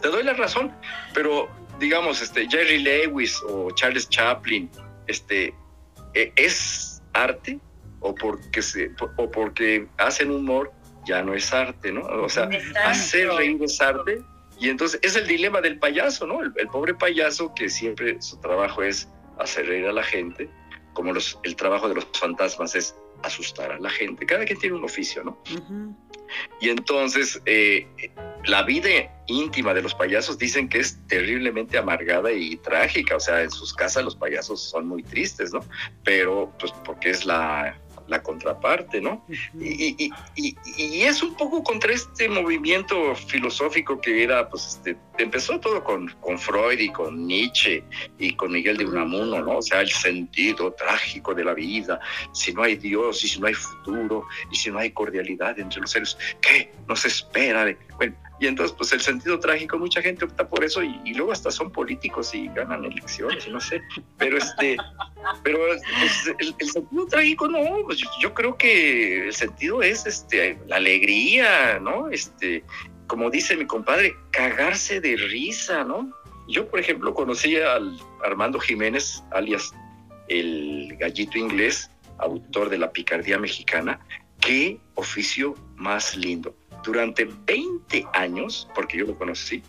Te doy la razón, pero digamos, este, Jerry Lewis o Charles Chaplin este, e, ¿es arte? O porque, se, o porque hacen humor, ya no es arte, ¿no? O sea, hacer reír es arte. Y entonces es el dilema del payaso, ¿no? El, pobre payaso que siempre su trabajo es hacer reír a la gente, como los, el trabajo de los fantasmas es asustar a la gente. Cada quien tiene un oficio, ¿no? Y entonces eh, la vida íntima de los payasos dicen que es terriblemente amargada y trágica. O sea, en sus casas los payasos son muy tristes, ¿no? Pero pues porque es la la contraparte, ¿no? y, es un poco contra este movimiento filosófico que era, pues, este, empezó todo con, con Freud y con Nietzsche y con Miguel de Unamuno, ¿no? O sea, el sentido trágico de la vida, si no hay Dios y si no hay futuro y si no hay cordialidad entre los seres, ¿qué nos espera? Bueno, y entonces, pues el sentido trágico, mucha gente opta por eso y, luego hasta son políticos y ganan elecciones, y no sé. Pero este, pero pues, el, sentido trágico no, pues yo, creo que el sentido es este, la alegría, ¿no? Este, como dice mi compadre, cagarse de risa, ¿no? Yo, por ejemplo, conocí al Armando Jiménez, alias el gallito inglés, autor de La Picardía Mexicana. Qué oficio más lindo durante 20 años, porque yo lo conocí,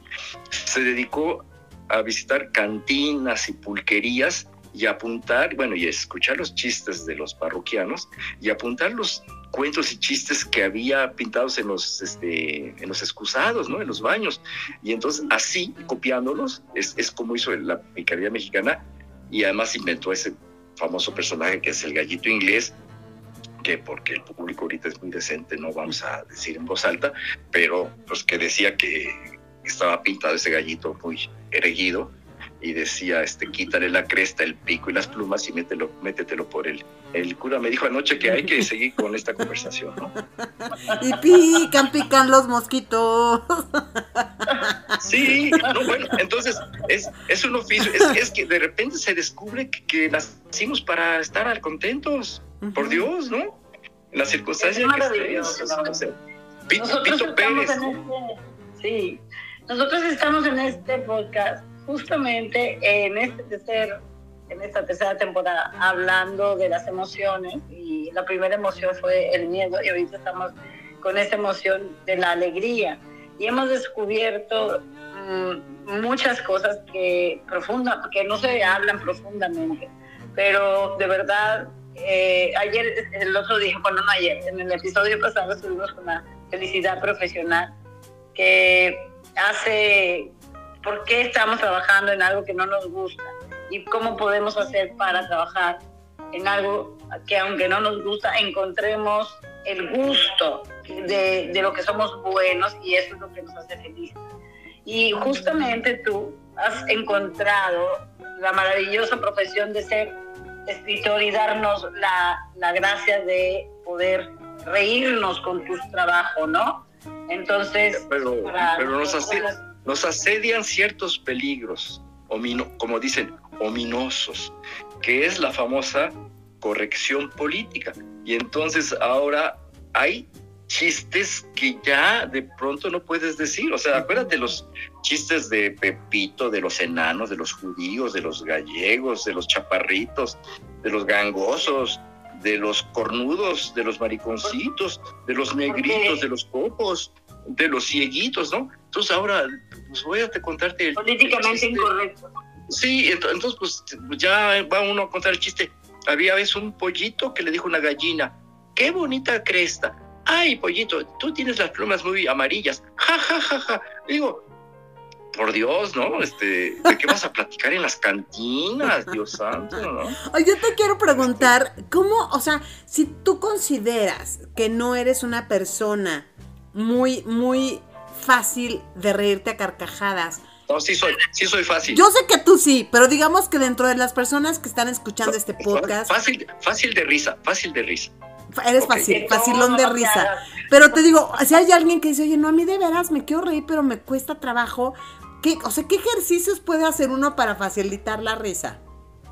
se dedicó a visitar cantinas y pulquerías y apuntar, bueno, y escuchar los chistes de los parroquianos y apuntar los cuentos y chistes que había pintados en los, este, en los excusados, ¿no? En los baños. Y entonces, así, copiándolos, es, es como hizo la picardía mexicana y además inventó ese famoso personaje que es el gallito inglés, que porque el público ahorita es muy decente, no vamos a decir en voz alta, pero pues que decía que estaba pintado ese gallito muy erguido y decía, este, quítale la cresta, el pico y las plumas y mételo, métetelo por él. El cura me dijo anoche que hay que seguir con esta conversación, ¿no? Y pican, pican los mosquitos. Sí, no, bueno, entonces es, es un oficio, es, que de repente se descubre que, que nacimos para estar contentos por Dios, ¿no? Las circunstancias que estés. Pito, Pérez. Este, sí, nosotros estamos en este podcast justamente en este tercer, en esta tercera temporada hablando de las emociones y la primera emoción fue el miedo y ahorita estamos con esa emoción de la alegría y hemos descubierto mm, muchas cosas que profunda, que no se hablan profundamente, pero de verdad eh, ayer, el otro día, bueno, no ayer, en el episodio pasado estuvimos con la felicidad profesional que hace por qué estamos trabajando en algo que no nos gusta y cómo podemos hacer para trabajar en algo que aunque no nos gusta, encontremos el gusto de, de lo que somos buenos y eso es lo que nos hace felices. Y justamente tú has encontrado la maravillosa profesión de ser escritor y darnos la, la gracia de poder reírnos con tu trabajo, ¿no? Entonces, pero, pero nos, nos, asedian ciertos peligros, como dicen, ominosos, que es la famosa corrección política. Y entonces ahora hay chistes que ya de pronto no puedes decir. O sea, acuérdate los chistes de Pepito, de los enanos, de los judíos, de los gallegos, de los chaparritos, de los gangosos, de los cornudos, de los mariconcitos, de los negritos, de los copos, de los cieguitos, ¿no? Entonces ahora, pues voy a contarte el Políticamente incorrecto. Sí, entonces pues ya va uno a contar el chiste. Había vez un pollito que le dijo una gallina, qué bonita cresta ay, pollito, tú tienes las plumas muy amarillas, ja, ja, ja, ja. Digo, por Dios, ¿no? Este, ¿de qué vas a platicar en las cantinas, Dios santo, ¿no? Oye, yo te quiero preguntar, ¿cómo, o sea, si tú consideras que no eres una persona muy, muy fácil de reírte a carcajadas, no, sí soy, sí soy fácil. Yo sé que tú sí, pero digamos que dentro de las personas que están escuchando este podcast. Fácil, fácil de risa, fácil de risa. Eres fácil, facilón de risa. Pero te digo, si hay alguien que dice, oye, no, a mí de veras me quiero reír, pero me cuesta trabajo. ¿Qué, o sea, ¿qué ejercicios puede hacer uno para facilitar la risa?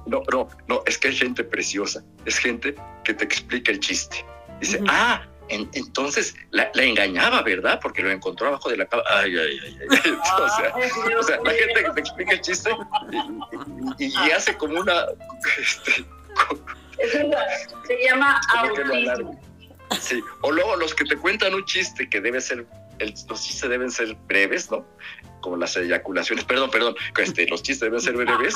No, no, no, es que hay gente preciosa. Es gente que te explica el chiste. Dice, ah, entonces la, engañaba, ¿verdad? Porque lo encontró abajo de la cama. Ay, ay, ay. o, sea, la gente que te explica el chiste y, hace como una. Este, se llama autismo. Sí, o luego los que te cuentan un chiste que debe ser, los chistes deben ser breves, ¿no? Como las eyaculaciones, perdón, perdón, este, los chistes deben ser breves.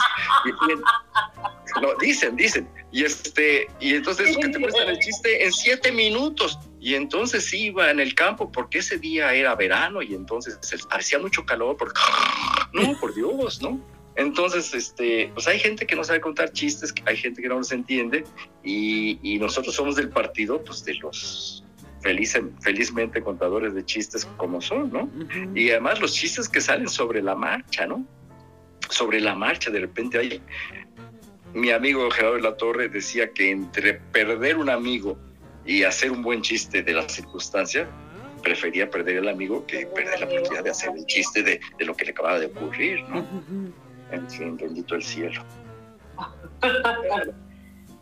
no, dicen, dicen. Y este, y entonces que te cuentan el chiste en siete minutos. Y entonces iba en el campo porque ese día era verano y entonces hacía mucho calor porque, no, por Dios, ¿no? Entonces, este, pues hay gente que no sabe contar chistes, hay gente que no los entiende y, nosotros somos del partido, pues de los felizmente contadores de chistes como son, ¿no? Y además los chistes que salen sobre la marcha, ¿no? Sobre la marcha, de repente hay... Mi amigo Gerardo de la Torre decía que entre perder un amigo y hacer un buen chiste de la circunstancia, prefería perder el amigo que perder la oportunidad de hacer el chiste de, de lo que le acababa de ocurrir, ¿no? En fin, bendito el cielo.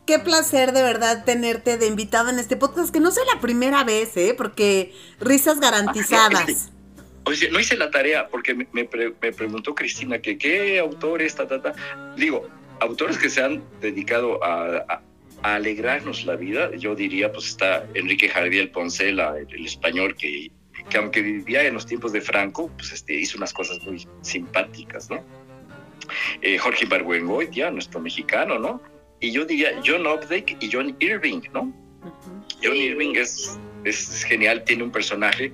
Qué placer de verdad tenerte de invitado en este podcast, que no sea la primera vez, ¿eh? Porque risas garantizadas. Oye, no hice la tarea porque me, preguntó Cristina que qué autores, ta, ta, ta. Digo, autores que se han dedicado a, alegrarnos la vida, yo diría, pues está Enrique Javier Poncela, el, español que, que aunque vivía en los tiempos de Franco, pues este, hizo unas cosas muy simpáticas, ¿no? eh, Jorge ya nuestro mexicano, ¿no? Y yo diría John Updike y John Irving, ¿no? John Irving es, es genial, tiene un personaje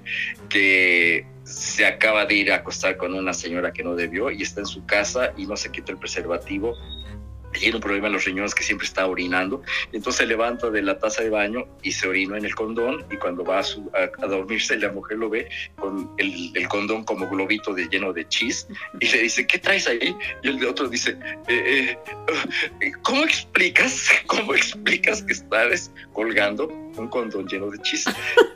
que se acaba de ir a acostar con una señora que no debió y está en su casa y no se quita el preservativo tiene un problema en los riñones que siempre está orinando, entonces se levanta de la taza de baño y se orina en el condón y cuando va a, dormirse la mujer lo ve con el, condón como globito de, lleno de chis y le dice, ¿qué traes ahí? Y el de otro dice, eh, eh, ¿cómo explicas, cómo explicas que estás colgando un condón lleno de chis?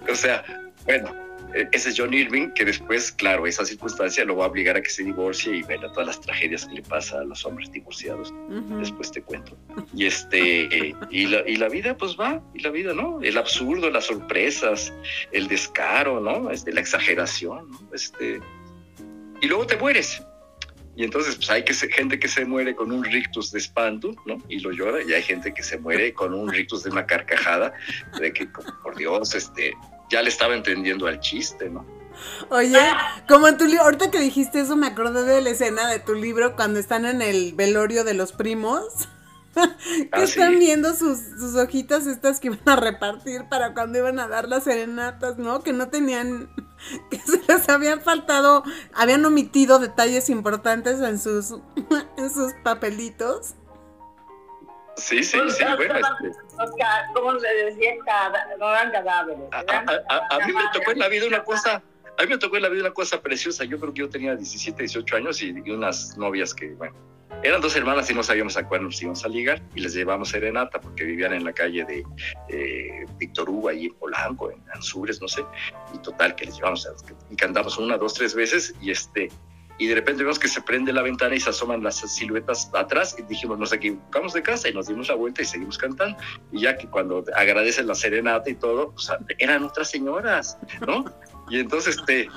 O sea, bueno, ese es John Irving, que después, claro, esa circunstancia lo va a obligar a que se divorcie y vea todas las tragedias que le pasa a los hombres divorciados. Después te cuento. Y este, y, la, y la vida, pues va, y la vida, ¿no? El absurdo, las sorpresas, el descaro, ¿no? Este, la exageración, ¿no? Este, y luego te mueres. Y entonces, pues hay que gente que se muere con un rictus de espanto, ¿no? Y lo llora, y hay gente que se muere con un rictus de una carcajada, de que, por Dios, este, ya le estaba entendiendo al chiste, ¿no? Oye, como en tu libro, ahorita que dijiste eso, me acordé de la escena de tu libro cuando están en el velorio de los primos. que ah, están viendo sus, sus, hojitas estas que iban a repartir para cuando iban a dar las serenatas, ¿no? Que no tenían, que se les habían faltado, habían omitido detalles importantes en sus, en sus papelitos. Sí, sí, sí, bueno. Este... ¿Cómo se decía? No eran cadáveres. A, mí me tocó en la vida una cosa, a mí me tocó en la vida una cosa preciosa. Yo creo que yo tenía 17, 18 años y, unas novias que, bueno, eran dos hermanas y no sabíamos a cuál nos íbamos a ligar y les llevamos serenata porque vivían en la calle de eh, Víctor Hugo, ahí en Polanco, en Anzures, no sé. Y total, que les llevamos, y cantamos una, dos, tres veces y este y de repente vemos que se prende la ventana y se asoman las siluetas atrás y dijimos, nos equivocamos de casa y nos dimos la vuelta y seguimos cantando. Y ya que cuando agradecen la serenata y todo, pues eran otras señoras, ¿no? Y entonces, este,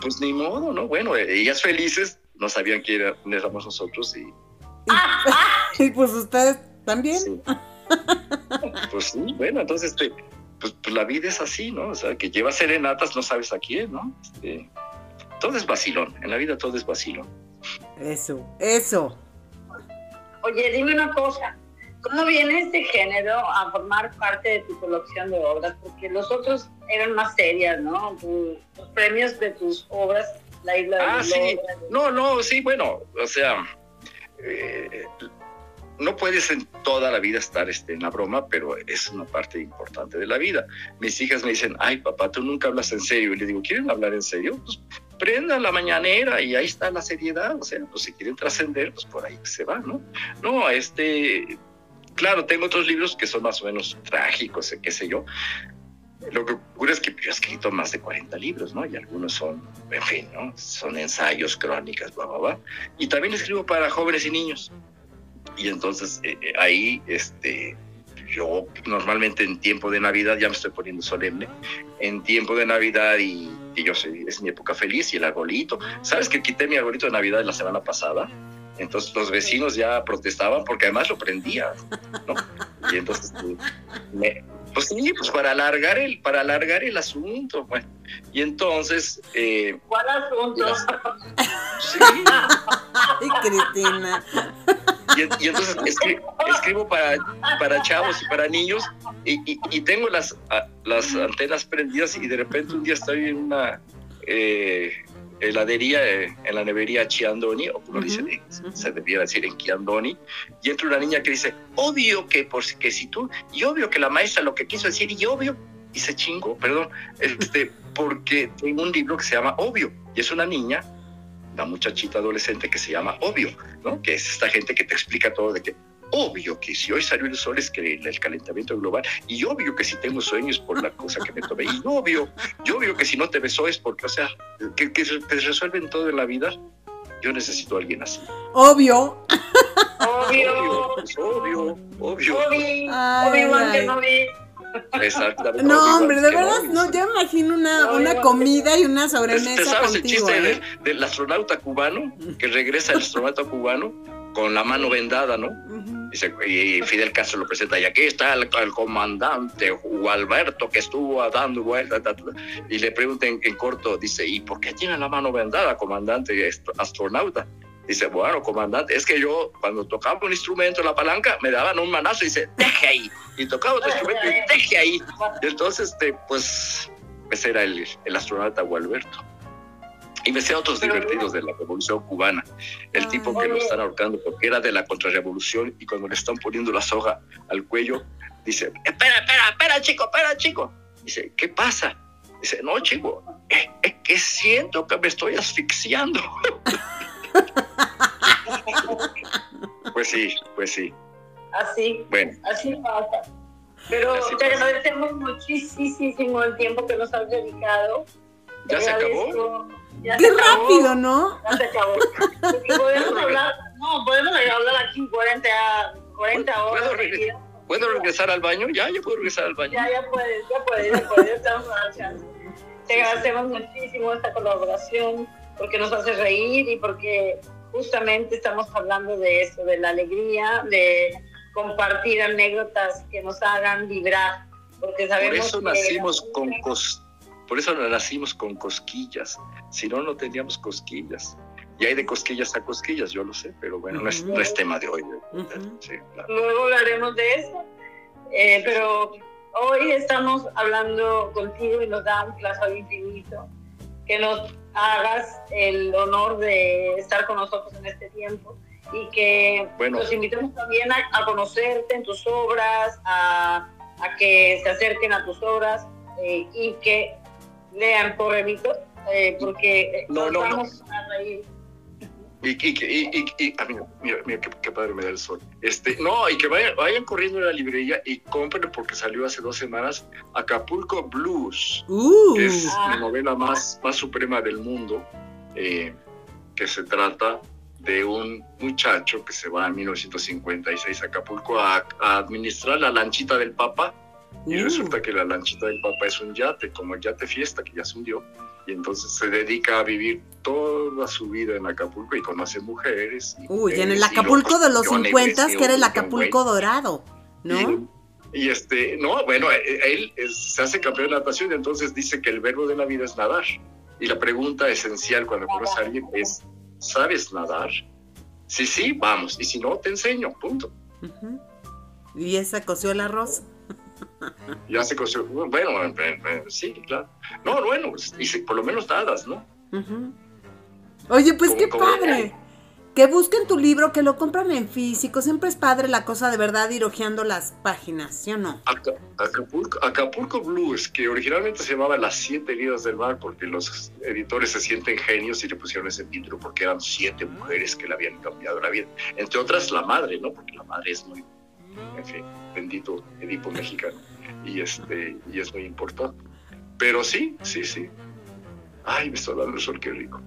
pues ni modo, ¿no? Bueno, ellas felices no sabían quién éramos nosotros y... y pues ustedes también. Pues sí, bueno, entonces, este, pues, pues, la vida es así, ¿no? O sea, que lleva serenatas, no sabes a quién, ¿no? Este, todo es vacilón, en la vida todo es vacilón. Eso, eso. Oye, dime una cosa, ¿cómo viene este género a formar parte de tu colección de obras? Porque los otros eran más serias, ¿no? los premios de tus obras, la isla de Ah, sí, no, no, sí, bueno, o sea, eh, no puedes en toda la vida estar este, en la broma, pero es una parte importante de la vida. Mis hijas me dicen, ay papá, tú nunca hablas en serio. Y le digo, ¿quieren hablar en serio? Pues prendan la mañanera y ahí está la seriedad. O sea, pues si quieren trascender, pues por ahí se va, ¿no? No, este, claro, tengo otros libros que son más o menos trágicos, qué sé yo. Lo que ocurre es que yo he escrito más de 40 libros, ¿no? Y algunos son, en fin, ¿no? Son ensayos, crónicas, bla, bla, bla. Y también escribo para jóvenes y niños. Y entonces eh, eh, ahí, este, yo normalmente en tiempo de Navidad, ya me estoy poniendo solemne, en tiempo de Navidad y, yo sé, es mi época feliz y el arbolito. ¿Sabes que quité mi arbolito de Navidad la semana pasada? Entonces los vecinos ya protestaban porque además lo prendía, ¿no? Y entonces me, pues sí, pues para alargar el, para alargar el asunto, bueno. Y entonces. Eh, ¿Cuál asunto? sí. Ay, Cristina. Y, y entonces escribo, escribo para, para chavos y para niños y, y, y tengo las, a, las antenas prendidas y de repente un día estoy en una eh, heladería, eh, en la nevería Chiandoni, o como Ujú, dicen, se debiera decir en Chiandoni, y entra una niña que dice, obvio que, por, si- que si tú, y obvio que la maestra lo que quiso decir, y obvio, y se chingó, perdón, este, porque tengo un libro que se llama Obvio, y es una niña, una muchachita adolescente que se llama Obvio, ¿no? Que es esta gente que te explica todo de que, obvio que si hoy salió el sol es que el, el calentamiento global, y obvio que si tengo sueños por la cosa que me tomé, y obvio, y obvio que si no te besó es porque, o sea, que, que, que resuelven todo en la vida. Yo necesito a alguien así. Obvio. Obvio. Obvio, pues, obvio, obvio. Kenobi. Exactamente. No, hombre, de verdad, no, yo imagino una, No, una comida y una ¿Te sobremesa sabes el contigo, chiste ¿eh? de- del astronauta cubano? Que regresa el astronauta cubano con la mano vendada, ¿no? Y Fidel Castro lo presenta, y aquí está el, comandante Gualberto que estuvo dando vueltas, ta, ta, ta. y le pregunta en, en corto, dice, ¿y por qué tiene la mano vendada, comandante astronauta? Dice, bueno, comandante, es que yo cuando tocaba un instrumento, la palanca, me daban un manazo y dice, deje ahí. Y tocaba otro instrumento y deje ahí. Y entonces, este, pues, ese era el, el astronauta Gualberto. Y me sé otros divertidos de la revolución cubana. El tipo que lo están ahorcando porque era de la contrarrevolución y cuando le están poniendo la soga al cuello, dice, espera, espera, espera, chico, espera, chico. Dice, ¿qué pasa? Dice, no, chico, es, es que siento que me estoy asfixiando. pues sí, pues sí. Así, Bueno, así pasa. Pero Así te pasa. agradecemos muchísimo el tiempo que nos has dedicado. ¿ya se acabó? Ya Qué se acabó. rápido, ¿no? Ya se acabó. Podemos hablar, no, podemos hablar aquí 40, 40 horas. ¿Puedo. ¿Puedo regresar al baño? Ya, ya puedo regresar al baño. Ya, ya puedes, ya puedes, ya puedes, estamos a la chance. Te agradecemos muchísimo esta colaboración porque nos hace reír y porque justamente estamos hablando de eso, de la alegría, de compartir anécdotas que nos hagan vibrar. Porque Por sabemos eso que nacimos con cos, por eso nacimos con cosquillas. Si no, no teníamos cosquillas. Y hay de cosquillas a cosquillas, yo lo sé, pero bueno, no, es, no es tema de hoy. Ujú. Sí, claro. luego hablaremos de eso. Eh, pero hoy estamos hablando contigo y nos da un placer infinito que nos hagas el honor de estar con nosotros en este tiempo y que Bueno. los invitamos también a, a conocerte en tus obras, a, a que se acerquen a tus obras eh, y que lean Correvito, eh, porque eh, No, nos no, no. vamos a reír. Y, y, y, y, y- ah, mira, mira, mira qué, qué padre me da el sol. Este, no, y que vayan, vayan corriendo a la librería y compren porque salió hace dos semanas Acapulco Blues. Uh, que es Ah. mi novela más, más suprema del mundo, eh, que se trata de un muchacho que se va en 1956 a Acapulco a, a administrar la lanchita del Papa y Uh. resulta que la lanchita del Papa es un yate, como el yate fiesta que ya se hundió y entonces se dedica a vivir toda su vida en Acapulco y conoce mujeres. y Uy, en el mujeres, y Acapulco de los locos, 50 que era el güey. Acapulco dorado, ¿no? Y, y este, no, bueno, eh, él es- se hace campeón de natación y entonces dice que el verbo de la vida es nadar. Y la pregunta esencial cuando conoces a alguien es, ¿sabes nadar? Sí, sí, vamos. Y si no, te enseño, punto. Ujú. Y esa coció el arroz. Ya se conoció. Bueno, eh, eh, sí, claro. No, bueno, pues, y si por lo menos nadas, ¿no? Oye, pues qué padre. Que busquen tu libro, que lo compran en físico. Siempre es padre la cosa de verdad ir hojeando las páginas, ¿sí o no? Aca- Acapulco, Acapulco Blues, que originalmente se llamaba Las Siete Heridas del Mar, porque los editores se sienten genios y le pusieron ese título porque eran siete mujeres que le habían cambiado la vida. Entre otras, la madre, ¿no? Porque la madre es muy, en fin, bendito Edipo mexicano. Y, este, y es muy importante. Pero sí, sí, sí. Ay, me está dando el sol, qué rico.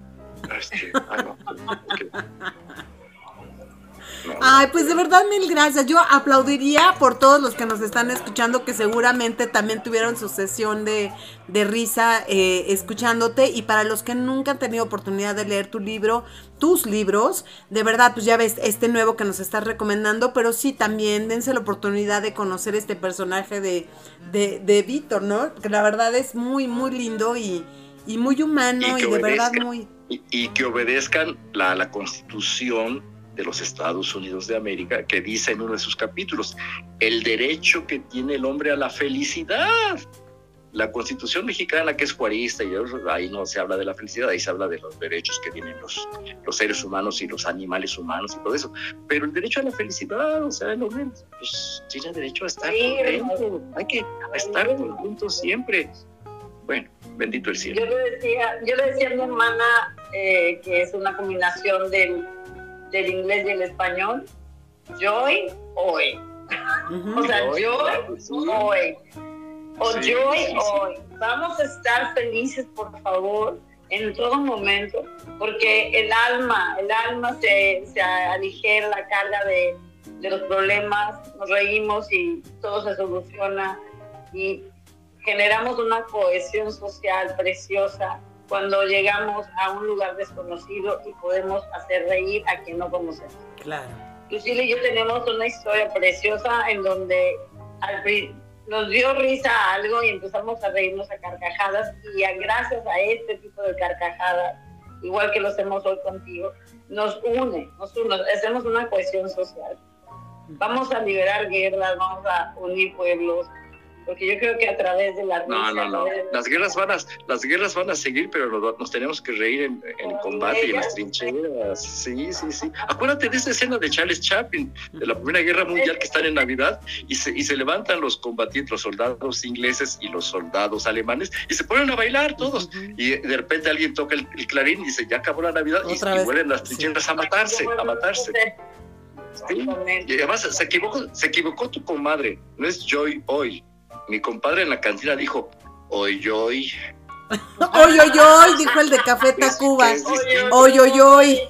Este, ok. Ay, pues de verdad mil gracias. Yo aplaudiría por todos los que nos están escuchando que seguramente también tuvieron su sesión de, de risa eh, escuchándote y para los que nunca han tenido oportunidad de leer tu libro, tus libros, de verdad, pues ya ves este nuevo que nos estás recomendando, pero sí también dense la oportunidad de conocer este personaje de, de, de Víctor, ¿no? Que la verdad es muy, muy lindo y, y muy humano y, de verdad muy... Y, y que obedezcan la, la constitución de los Estados Unidos de América, que dice en uno de sus capítulos, el derecho que tiene el hombre a la felicidad. La constitución mexicana, que es juarista, y ahí no se habla de la felicidad, ahí se habla de los derechos que tienen los, los seres humanos y los animales humanos y todo eso. Pero el derecho a la felicidad, o sea, el hombre pues, tiene derecho a estar contento, hay que estar juntos siempre. Bueno, bendito el cielo. Yo le decía, yo le decía a mi hermana eh, que es una combinación del del inglés y el español, joy, hoy. o sea, joy, hoy. O joy, hoy. Vamos a estar felices, por favor, en todo momento, porque el alma, el alma se, se aligera la carga de, de los problemas, nos reímos y todo se soluciona y generamos una cohesión social preciosa cuando llegamos a un lugar desconocido y podemos hacer reír a quien no conocemos. Claro. Lucille y yo tenemos una historia preciosa en donde al, nos dio risa algo y empezamos a reírnos a carcajadas y gracias a este tipo de carcajadas, igual que lo hacemos hoy contigo, nos une, nos une, hacemos una cohesión social. Vamos a liberar guerras, vamos a unir pueblos, porque yo creo que a través de la No, no, no. Las guerras van a, las guerras van a seguir, pero nos, tenemos que reír en, el combate y en las trincheras. Sí, sí, sí. Acuérdate de esa escena de Charles Chaplin, de la Primera Guerra Mundial que están en Navidad y se, y se levantan los combatientes, los soldados ingleses y los soldados alemanes y se ponen a bailar todos. Y de repente alguien toca el, clarín y dice, ya acabó la Navidad y, y vuelven las trincheras a matarse, a matarse. Sí. Y además se equivocó, se equivocó tu comadre, no es Joy hoy, mi compadre en la cantina dijo, hoy, hoy. Oy, oy, oy, dijo el de Café Tacuba. Oy, oy, oy.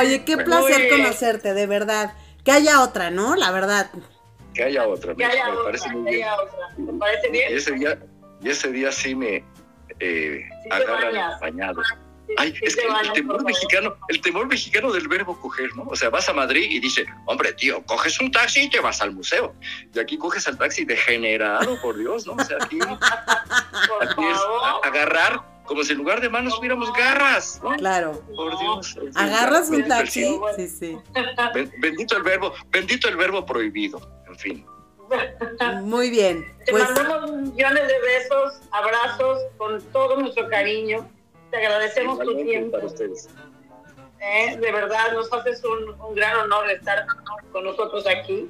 Oye, qué placer conocerte, de verdad. Que haya otra, ¿no? La verdad. Que haya otra. Que haya me otra, parece muy bien. ¿Me parece bien? Y ese día, y ese día sí me eh, sí agarran. Ay, es que el temor mexicano, el temor mexicano del verbo coger, ¿no? O sea, vas a Madrid y dice, hombre, tío, coges un taxi y te vas al museo. Y aquí coges al taxi degenerado, por Dios, ¿no? O sea, aquí, aquí es agarrar como si en lugar de manos tuviéramos garras, ¿no? Claro. Por Dios. Agarras un taxi. Sí, sí. Bendito el verbo, bendito el verbo prohibido, en fin. Muy bien. Te pues mandamos millones de besos, abrazos, con todo nuestro cariño te agradecemos tu tiempo. Eh, de verdad, nos haces un, gran honor estar con nosotros aquí.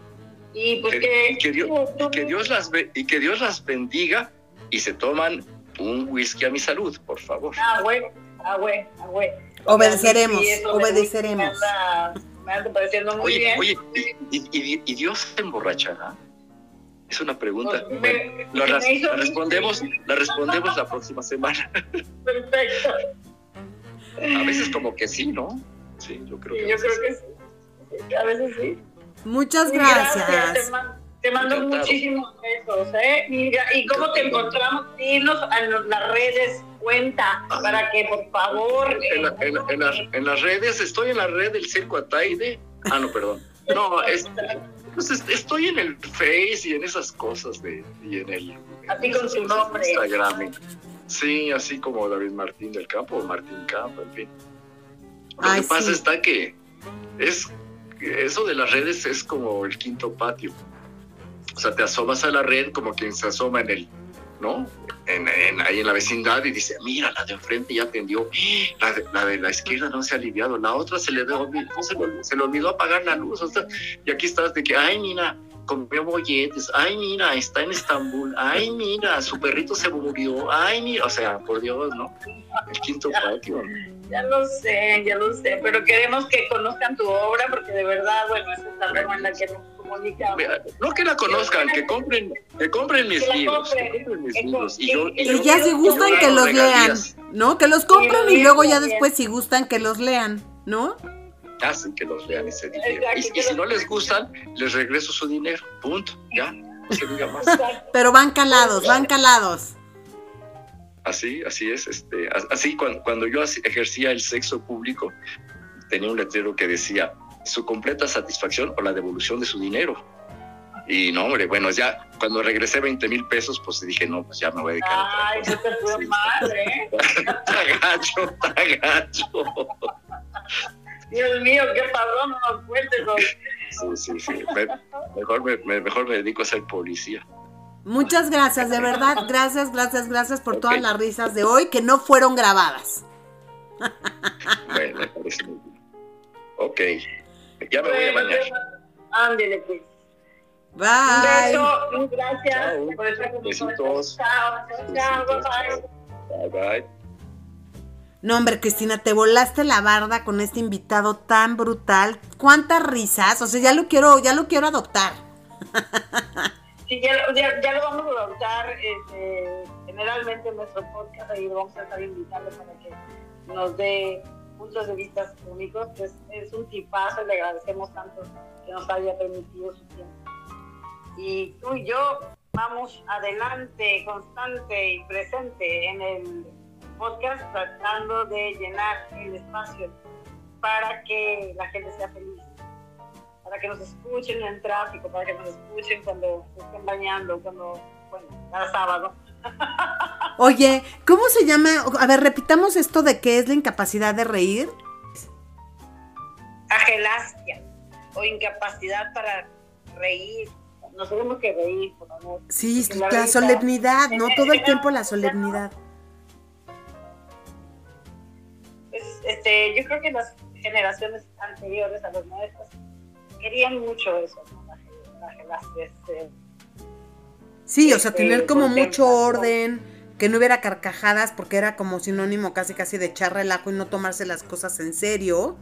Y pues que, que, Dios, que, Dios, las y que Dios las bendiga y se toman un whisky a mi salud, por favor. Ah, güey, ah, güey, ah, güey. Obedeceremos, obedeceremos. Me anda, pareciendo muy oye, bien. Oye, ¿y, y, Dios se emborrachará? Es una pregunta. Pues, la, respondemos, la respondemos la próxima semana. Perfecto. A veces como que sí, ¿no? Sí, yo creo que, yo creo que sí. A veces sí. Muchas gracias. Te, mando muchísimos besos, ¿eh? ¿y cómo te encontramos? Dinos en las redes, cuenta, para que por favor... En, en, las redes, estoy en la red del Circo Ataide. Ah, no, perdón. No, es, pues estoy en el Face y en esas cosas de, y en el así con su nombre Instagram. Sí, así como David Martín del Campo, Martín Campo, en fin. Lo que pasa está que es eso de las redes es como el quinto patio. O sea, te asomas a la red como quien se asoma en el, ¿no? En, ahí en la vecindad y dice, mira, la de enfrente ya atendió, la de la, de la izquierda no se ha aliviado, la otra se le, se, le, se le olvidó apagar la luz, o sea, y aquí estás de que, ay, mira, comió bolletes, ay, mira, está en Estambul, ay, mira, su perrito se murió, ay, mira, o sea, por Dios, ¿no? El quinto patio. Ya lo sé, ya lo sé, pero queremos que conozcan tu obra porque de verdad, bueno, es esta forma en la que No que la conozcan, que compren, que compren mis libros, que compren mis libros. Y, yo, ya si gustan que los lean. ¿No? Que los compren y, luego ya después si gustan que los lean, ¿no? Hacen que los lean ese dinero. y, si no les gustan, les regreso su dinero. Punto. Ya. No se diga más. Pero van calados, van calados. Así, así es. Este, así cuando, cuando yo ejercía el sexo público, tenía un letrero que decía su completa satisfacción o la devolución de su dinero. Y no, hombre, bueno, ya cuando regresé 20 mil pesos, pues dije, no, pues ya me voy a dedicar Ay, eso te fue mal, ¿eh? gacho, gacho. Dios mío, qué pasó, no nos cuentes Sí, sí, sí. mejor, me, mejor me dedico a ser policía. Muchas gracias, de verdad, gracias, gracias, gracias por todas las risas de hoy que no fueron grabadas. Bueno, me parece muy bien. Ok, ya me voy a bañar. Ándele, pues. Bye. Un beso, gracias Chao. por estar con nosotros. Chao, chao, bye. Bye, bye. No, hombre, Cristina, te volaste la barda con este invitado tan brutal. ¿Cuántas risas? O sea, ya lo quiero, ya lo quiero adoptar. Sí, ya, ya, ya lo vamos a adoptar. Este, generalmente en nuestro podcast ahí lo vamos a estar invitando para que nos dé puntos de vista únicos. Pues es un tipazo y le agradecemos tanto que nos haya permitido su tiempo y tú y yo vamos adelante, constante y presente en el podcast tratando de llenar el espacio para que la gente sea feliz, para que nos escuchen en tráfico, para que nos escuchen cuando se estén bañando, cuando, bueno, cada sábado. Oye, ¿cómo se llama? A ver, repitamos esto de qué es la incapacidad de reír. Agelastia o incapacidad para reír, nos tenemos que reír, por favor. Sí, la, solemnidad, ¿no? Todo el tiempo la solemnidad. Pues, este, yo creo que las generaciones anteriores a los nuestros querían mucho eso, ¿no? Este, sí, o sea, este, tener como mucho orden, que no hubiera carcajadas, porque era como sinónimo casi casi de echar relajo y no tomarse las cosas en serio.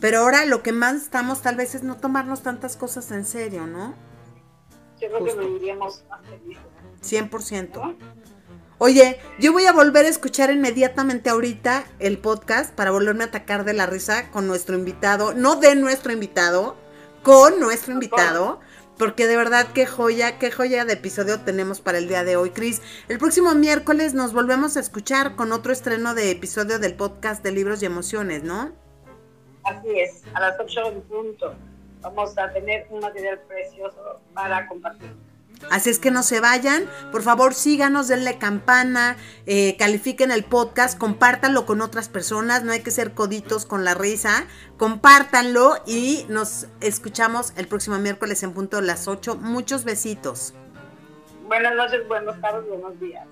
Pero ahora lo que más estamos tal vez es no tomarnos tantas cosas en serio, ¿no? yo creo que viviríamos más felices. 100%. Oye, yo voy a volver a escuchar inmediatamente ahorita el podcast para volverme a atacar de la risa con nuestro invitado, no de nuestro invitado, con nuestro invitado, porque de verdad qué joya, qué joya de episodio tenemos para el día de hoy, Cris. El próximo miércoles nos volvemos a escuchar con otro estreno de episodio del podcast de libros y emociones, ¿no? Así es, a las 8 en punto vamos a tener un material precioso para compartir. Así es que no se vayan, por favor síganos, denle campana, eh, califiquen el podcast, compártanlo con otras personas, no hay que ser coditos con la risa, compártanlo y nos escuchamos el próximo miércoles en punto de las 8. Muchos besitos. Buenas noches, buenos tardes, buenos días.